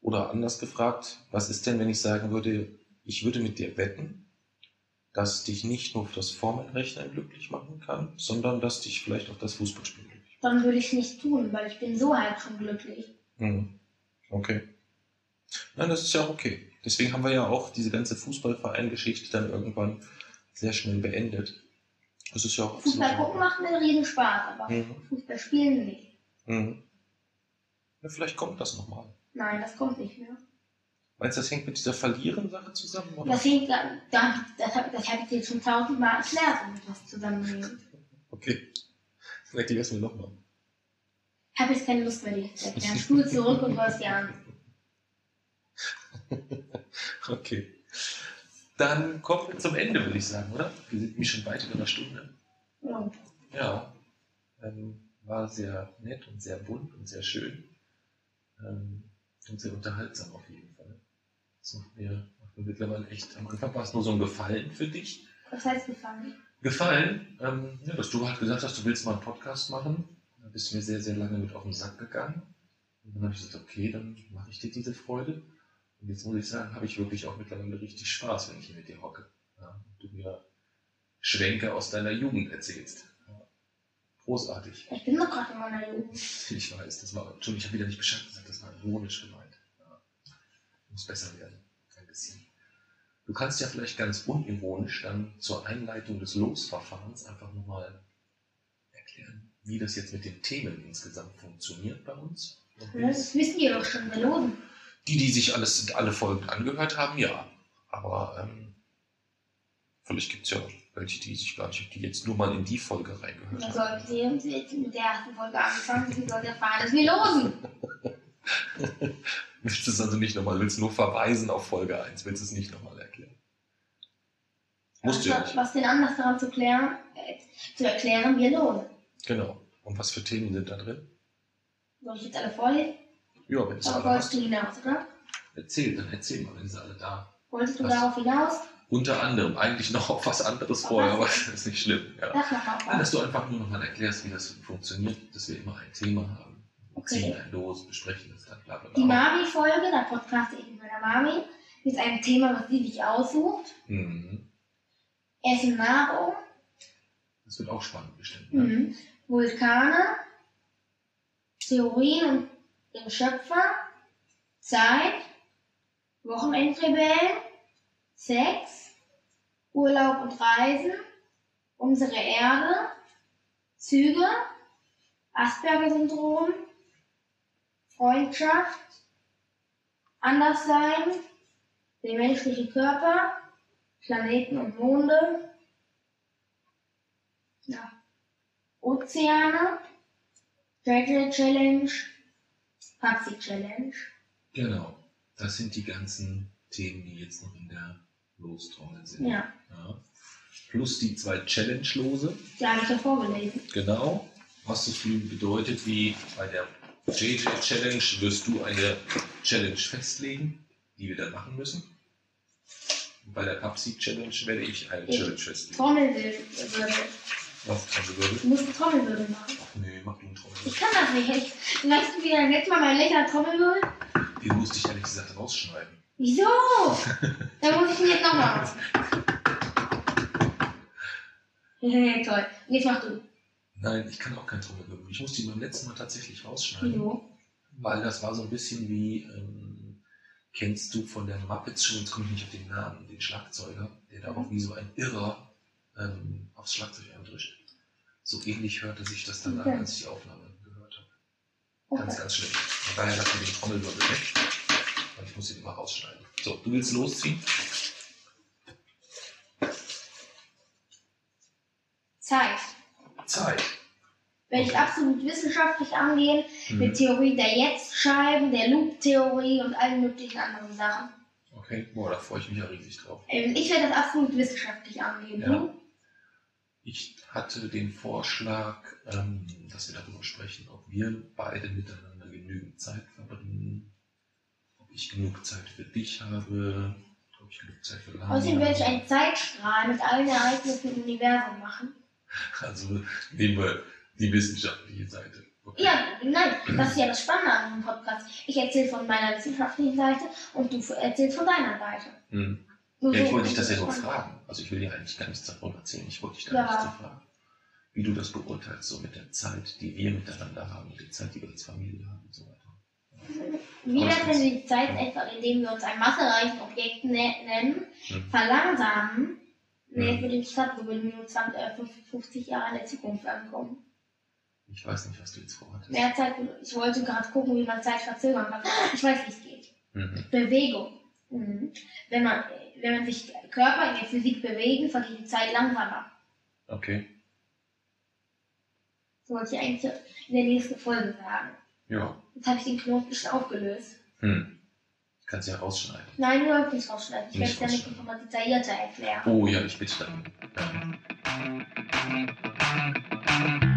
Oder anders gefragt, was ist denn, wenn ich sagen würde, ich würde mit dir wetten, dass dich nicht nur das Formelrechnen glücklich machen kann, sondern dass dich vielleicht auch das Fußballspielen glücklich Dann würde ich es nicht tun, weil ich bin so halt schon glücklich. macht? Hm. Okay. Nein, das ist ja auch okay. Deswegen haben wir ja auch diese ganze Fußballverein-Geschichte dann irgendwann sehr schnell beendet. Das ist ja auch Fußball gucken macht mir riesen Spaß, aber Mhm. Fußball spielen nicht. Mhm. Ja, vielleicht kommt das nochmal. Nein, das kommt nicht mehr. Meinst du, das hängt mit dieser Verlieren-Sache zusammen? Oder? Das, hängt, da, da, das, hab- das habe ich dir schon tausendmal erklärt, damit das zusammenhängt. Okay. Dann erklär's mir nochmal. Ich habe jetzt keine Lust mehr, dir zu erklären. Spul zurück und hörst dir an. Okay. Dann kommen wir zum Ende, würde ich sagen, oder? Wir sind nämlich schon weit über einer Stunde. Ja. Ja. Ähm, war sehr nett und sehr bunt und sehr schön. Ähm, und sehr unterhaltsam auf jeden Fall. Das macht mir, macht mir mittlerweile echt, am Anfang war es nur so ein Gefallen für dich. Was heißt gefallen? Gefallen, ähm, ja, dass du halt gesagt hast, du willst mal einen Podcast machen. Da bist du mir sehr, sehr lange mit auf den Sack gegangen. Und dann habe ich gesagt, okay, dann mache ich dir diese Freude. Und jetzt muss ich sagen, habe ich wirklich auch mittlerweile richtig Spaß, wenn ich hier mit dir hocke. Ja, und du mir Schwenke aus deiner Jugend erzählst. Ja, großartig. Ich bin doch gerade in meiner Jugend. Ich weiß, das war, Entschuldigung, ich habe wieder nicht Bescheid gesagt, das war ironisch gemeint. Ja, muss besser werden. Ein bisschen. Du kannst ja vielleicht ganz unironisch dann zur Einleitung des Losverfahrens einfach nochmal erklären, wie das jetzt mit den Themen insgesamt funktioniert bei uns. Das wissen die doch schon, wir losen. Die, die sich alles, alle Folgen angehört haben, ja. Aber ähm, vielleicht gibt es ja welche, die sich gar nicht, die jetzt nur mal in die Folge reingehört haben. sollten sie haben sie jetzt mit der ersten Folge angefangen, sie sollen erfahren, dass wir losen. Willst du es also nicht nochmal, willst du nur verweisen auf Folge 1, willst du es nicht nochmal erklären? Musst du ja was, nicht. was den Anlass daran zu, klären, äh, zu erklären, wir losen. Genau. Und was für Themen sind da drin? Soll ich jetzt alle vorlesen? Ja, wenn es alle wolltest du hinaus, oder? Erzähl, dann erzähl mal, wenn sie alle da. Wolltest du Was? darauf hinaus? Unter anderem, eigentlich noch auf was anderes Auf vorher, was? aber das ist nicht schlimm. Ja. Was. dass du einfach nur nochmal erklärst, wie das funktioniert, dass wir immer ein Thema haben. Okay. ziehen ein los, besprechen das dann, bla bla Die bla. Mami-Folge, da podcaste ich mit meiner Mami, ist ein Thema, was sie sich aussucht. Mhm. Essen, Nahrung, Das wird auch spannend bestimmt. Ne? mhm. Vulkane, Theorien und den Schöpfer, Zeit, Wochenendrebellen, Sex, Urlaub und Reisen, unsere Erde, Züge, Asperger-Syndrom, Freundschaft, Anderssein, der menschliche Körper, Planeten und Monde, ja, Ozeane, Treasure Challenge, Patsy Challenge. Genau. Das sind die ganzen Themen, die jetzt noch in der Lostrommel sind. Ja, Ja. Plus die zwei Challenge-Lose. die habe ich ja vorgelesen. Genau. Was so viel bedeutet wie bei der JJ Challenge wirst du eine Challenge festlegen, die wir dann machen müssen. Und bei der Pepsi Challenge werde ich eine Ich- Challenge festlegen. Trommelwirbel. Was also würde? Du musst eine Trommelwirbel machen. Ach nee, mach du einen Trommel. Ich kann das nicht. Ich, weißt du, wie dann letztes Mal mein lächernder Trommelwirbel? Den musste ich ehrlich gesagt rausschneiden. Wieso? Dann muss ich ihn jetzt nochmal machen. Toll. Und jetzt mach du. Nein, ich kann auch kein Trommelwirbel. Ich musste ihn beim letzten Mal tatsächlich rausschneiden. Wieso? Weil das war so ein bisschen wie, ähm, kennst du von der Muppets Show, jetzt komme ich nicht auf den Namen, den Schlagzeuger, der da auch wie so ein Irrer ähm, aufs Schlagzeug eindrischt. So ähnlich hörte sich das dann Okay. an, als ich die Aufnahme gehört habe. Ganz, Okay. ganz schlimm. Von daher lassen wir den Trommelwirbel weg. Und ich muss ihn immer rausschneiden. So, du willst losziehen? Zeit. Zeit. Werde ich absolut wissenschaftlich angehen, mit Mhm. Theorie der Jetzt-Scheiben, der Loop-Theorie und allen möglichen anderen Sachen. Okay, boah, da freue ich mich ja riesig drauf. Ähm, ich werde das absolut wissenschaftlich angehen. Ja. Ich hatte den Vorschlag, ähm, dass wir darüber sprechen, ob wir beide miteinander genügend Zeit verbringen, ob ich genug Zeit für dich habe, ob ich genug Zeit für Lani Außerdem werde ich einen Zeitstrahl mit allen Ereignissen im Universum machen. Also nehmen wir die wissenschaftliche Seite. Okay. Ja, nein, das ist ja das Spannende an diesem Podcast. Ich erzähle von meiner wissenschaftlichen Seite und du erzählst von deiner Seite. Hm. Ja, ich wollte dich das ja nur fragen. Also ich will dir eigentlich gar nichts davon erzählen. Ich wollte dich da Ja. nicht zu fragen. Wie du das beurteilst, so mit der Zeit, die wir miteinander haben, mit der Zeit, die wir als Familie haben und so weiter. Wie wenn wir die Zeit einfach, indem wir uns ein massereichen Objekt ne nennen, Hm. verlangsamen? Nee, Hm. würde ich gesagt, wir würden nur 20, äh, 50 Jahre in der Zukunft ankommen. Ich weiß nicht, was du jetzt vorhattest. Mehr Zeit, ich wollte gerade gucken, wie man Zeit verzögern kann. Ich weiß, wie es geht. Mhm. Bewegung. Mhm. Wenn, man, wenn man sich Körper in der Physik bewegen, vergeht die Zeit langsamer. Okay. So wollte ich eigentlich in der nächsten Folge sagen. Ja. Jetzt habe ich den Knoten schon aufgelöst. Hm. Ich kann es ja rausschneiden. Nein, du sollst nicht rausschneiden. Ich werde es rausschneiden. nochmal detaillierter erklären. Oh ja, ich bitte darum. Ja.